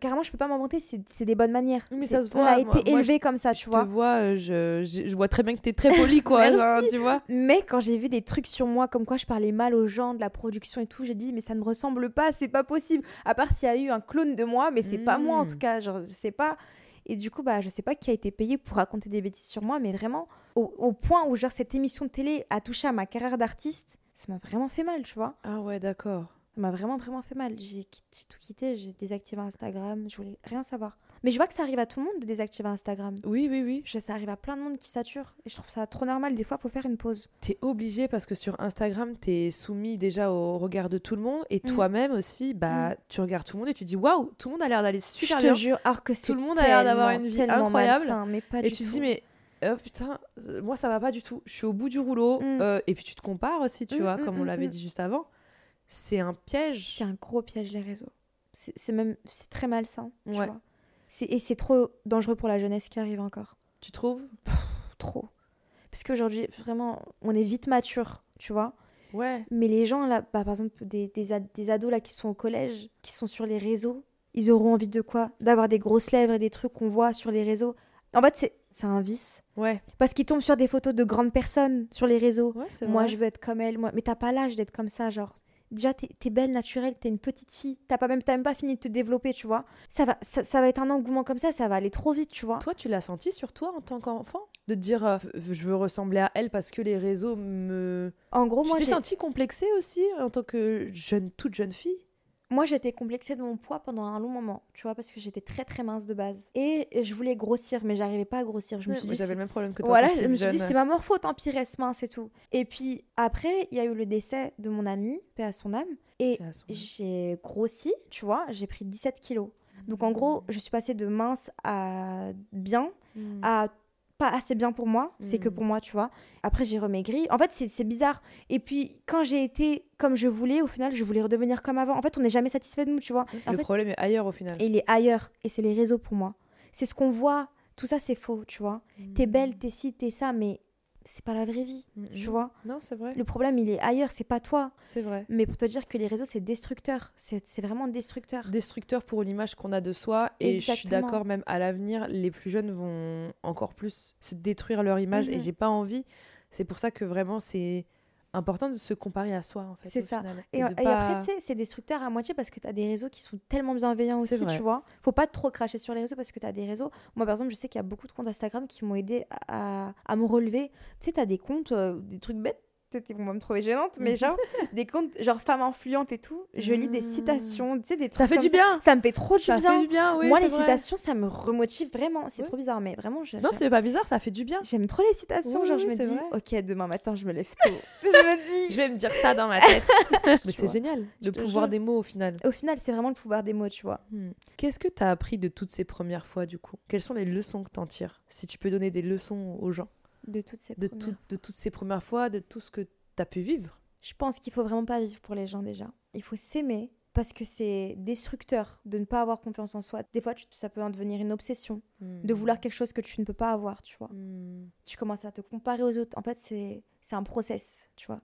Carrément, je peux pas m'en vanter, c'est des bonnes manières. Mais ça se On voit, a moi- été élevé comme ça, tu Je vois. te vois, euh, je, je, je vois très bien que t'es très polie, quoi. Merci. genre, tu vois. Mais quand j'ai vu des trucs sur moi, comme quoi je parlais mal aux gens de la production et tout, j'ai dit, mais ça ne me ressemble pas, c'est pas possible. À part s'il y a eu un clone de moi, mais c'est pas moi en Mm. tout cas, genre, je sais pas. Et du coup, bah, je sais pas qui a été payé pour raconter des bêtises sur moi, mais vraiment, au, au point où, genre, cette émission de télé a touché à ma carrière d'artiste, ça m'a vraiment fait mal, tu vois. Ah ouais, d'accord. Ça m'a vraiment, vraiment fait mal. J'ai tout quitté, j'ai désactivé Instagram, je voulais rien savoir. Mais je vois que ça arrive à tout le monde de désactiver Instagram. Oui, oui, oui. Je, ça arrive à plein de monde qui sature. Et je trouve ça trop normal. Des fois, faut faire une pause. T'es obligé parce que sur Instagram, t'es soumis déjà au regard de tout le monde et Mm. toi-même aussi, bah, tu regardes tout le monde et tu dis waouh, tout le monde a l'air d'aller super je te bien. jure, alors que c'est Tout le monde a l'air d'avoir une vie incroyable. malsain, mais pas Et du tu tout. dis, mais oh, putain, euh, moi ça va pas du tout. Je suis au bout du rouleau. Mm. euh, et puis tu te compares aussi, tu Mm, vois, mm, comme on mm, l'avait mm. dit juste avant. C'est un piège. c'est un gros piège les réseaux. C'est même c'est très malsain. tu Ouais. vois. Et c'est trop dangereux pour la jeunesse qui arrive encore. Tu trouves? Trop. Parce qu'aujourd'hui, vraiment, on est vite mature, tu vois. Ouais. Mais les gens, là, bah, par exemple, des, des, ad- des ados là, qui sont au collège, qui sont sur les réseaux, ils auront envie de quoi? D'avoir des grosses lèvres et des trucs qu'on voit sur les réseaux. En fait, c'est- c'est un vice. Ouais. Parce qu'ils tombent sur des photos de grandes personnes sur les réseaux. Ouais, Moi, je veux être comme elle. Moi... Mais t'as pas l'âge d'être comme ça, genre. Déjà, t'es es belle, naturelle, t'es une petite fille. T'as pas même, t'as même pas fini de te développer, tu vois. Ça va, ça, ça va être un engouement comme ça, ça va aller trop vite, tu vois. Toi, tu l'as senti sur toi en tant qu'enfant De te dire, euh, je veux ressembler à elle parce que les réseaux me. En gros, tu moi, t'es sentie complexée aussi en tant que jeune, toute jeune fille? Moi, j'étais complexée de mon poids pendant un long moment, tu vois, parce que j'étais très très mince de base. Et je voulais grossir, mais j'arrivais pas à grossir. Je me suis dit, J'avais le même problème que toi. Voilà, je me suis dit, c'est ma morpho, tant pis, reste mince et tout. Et puis après, il y a eu le décès de mon ami, paix à son âme. Et j'ai grossi, tu vois, j'ai pris 17 kilos. Donc en gros, je suis passée de mince à bien, Mm. à pas assez bien pour moi, c'est que Mm. pour moi, tu vois. Après, j'ai remaigri. En fait, c'est bizarre. Et puis, quand j'ai été comme je voulais, au final, je voulais redevenir comme avant. En fait, on n'est jamais satisfait de nous, tu vois. En le fait, problème est ailleurs au final. et il est ailleurs. Et c'est les réseaux pour moi. C'est ce qu'on voit. Tout ça, c'est faux, tu vois. T'es belle, t'es ci, t'es ça, mais c'est pas la vraie vie, Mm, tu vois. Non, c'est vrai. Le problème, il est ailleurs, c'est pas toi. C'est vrai. Mais pour te dire que les réseaux, c'est destructeur. C'est vraiment destructeur. Destructeur pour l'image qu'on a de soi. Et je suis d'accord, même à l'avenir, les plus jeunes vont encore plus se détruire leur image. Et Mhm. j'ai pas envie. C'est pour ça que vraiment, c'est important de se comparer à soi, en fait. C'est ça. final. Et, pas- après, tu sais, c'est destructeur à moitié parce que tu as des réseaux qui sont tellement bienveillants aussi, vrai. tu vois. Faut pas trop cracher sur les réseaux parce que tu as des réseaux. Moi, par exemple, je sais qu'il y a beaucoup de comptes Instagram qui m'ont aidé à, à- à me relever. Tu sais, tu as des comptes, euh, des trucs bêtes. Peut-être qu'ils vont me trouver gênante, mais genre, des comptes, genre femmes influentes et tout. Je lis des Mm. citations, tu sais, des trucs. Ça fait du bien. Ça me fait trop du Ça bien. fait du bien, oui. Moi, les vrai. citations, ça me remotive vraiment. C'est trop bizarre, mais vraiment, je- Non, c'est pas bizarre, ça fait du bien. j'aime trop les citations. Oui, genre, je me dis, vrai. ok, demain matin, je me lève tôt. je me dis, Je vais me dire ça dans ma tête. Mais c'est génial, le pouvoir des mots au final. au final, c'est vraiment le pouvoir des mots, tu vois. Hmm. Qu'est-ce que tu as appris de toutes ces premières fois du coup? Quelles sont les leçons que tu en tires Si tu peux donner des leçons aux gens? De toutes ces de, premières. tout- de toutes ces premières fois, de tout ce que tu as pu vivre. Je pense qu'il faut vraiment pas vivre pour les gens déjà. Il faut s'aimer parce que c'est destructeur de ne pas avoir confiance en soi. Des fois, tu- ça peut en devenir une obsession de vouloir quelque chose que tu ne peux pas avoir, tu vois. Hmm. Tu commences à te comparer aux autres. En fait, c'est c'est un process, tu vois.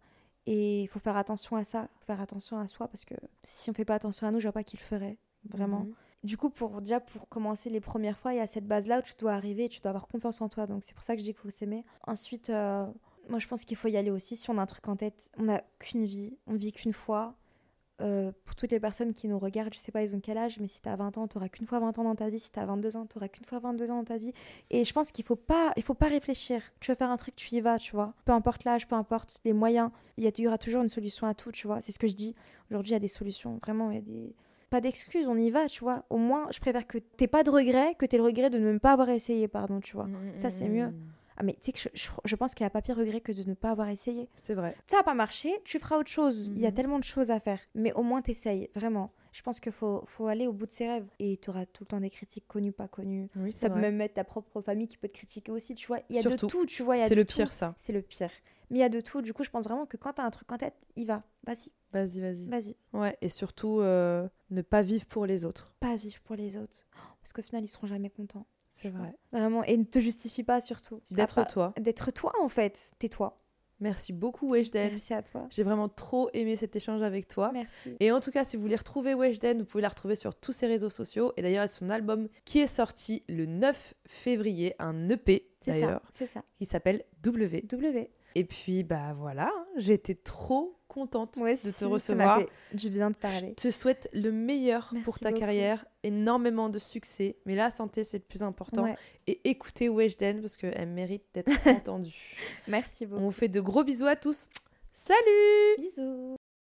Et il faut faire attention à ça, faire attention à soi parce que si on fait pas attention à nous, je vois pas qui le ferait, vraiment. Mhm. Du coup, pour déjà pour commencer les premières fois, il y a cette base là où tu dois arriver, et tu dois avoir confiance en toi. Donc c'est pour ça que je dis qu'il faut s'aimer. Ensuite, euh, moi je pense qu'il faut y aller aussi. Si on a un truc en tête, on n'a qu'une vie, on vit qu'une fois. Euh, pour toutes les personnes qui nous regardent, je sais pas ils ont quel âge, mais si t'as 20 ans, t'auras qu'une fois 20 ans dans ta vie. Si t'as 22 ans, t'auras qu'une fois 22 ans dans ta vie. Et je pense qu'il faut pas, il faut pas réfléchir. Tu veux faire un truc, tu y vas, tu vois. Peu importe l'âge, peu importe les moyens, il y, y aura toujours une solution à tout, tu vois. C'est ce que je dis. Aujourd'hui, il y a des solutions. Vraiment, il y a des pas d'excuses, on y va, tu vois. Au moins, je préfère que t'aies pas de regret que t'aies le regret de ne pas avoir essayé, pardon, tu vois. Ça, c'est mieux. Ah, mais tu sais que je, je- je pense qu'il n'y a pas pire regret que de ne pas avoir essayé. C'est vrai. Ça n'a pas marché, tu feras autre chose. Il y a tellement de choses à faire. Mais au moins, t'essayes, vraiment. Je pense qu'il faut, faut aller au bout de ses rêves. Et tu auras tout le temps des critiques connues, pas connues. Oui, Ça peut même être ta propre famille qui peut te critiquer aussi, tu vois. Il y a Surtout. de tout, tu vois. C'est le tout. pire, ça. C'est le pire. Mais il y a de tout. Du coup, je pense vraiment que quand t'as un truc en tête, il va. Vas-y, Vas-y, vas-y. vas-y. Ouais, et surtout, euh, ne pas vivre pour les autres. Pas vivre pour les autres. Oh, Parce qu'au final, ils seront jamais contents. C'est vrai. Vraiment. Et ne te justifie pas, surtout. D'être toi. D'être toi, en fait. T'es toi. Merci beaucoup, Weshden. Merci à toi. J'ai vraiment trop aimé cet échange avec toi. Merci. Et en tout cas, si vous voulez retrouver Weshden, vous pouvez la retrouver sur tous ses réseaux sociaux. Et d'ailleurs, son album qui est sorti le 9 février, un EP C'est ça. d'ailleurs, C'est ça. qui s'appelle W. W. Et puis, bah voilà, hein, j'ai été trop contente Ouais, de si, te ça recevoir. fait du bien de Je parler. te souhaite le meilleur Merci pour ta beaucoup. carrière, énormément de succès. Mais la santé, c'est le plus important. Ouais. Et écoutez Weshden parce qu'elle mérite d'être entendue. Merci On beaucoup. vous fait de gros bisous à tous. Salut Bisous.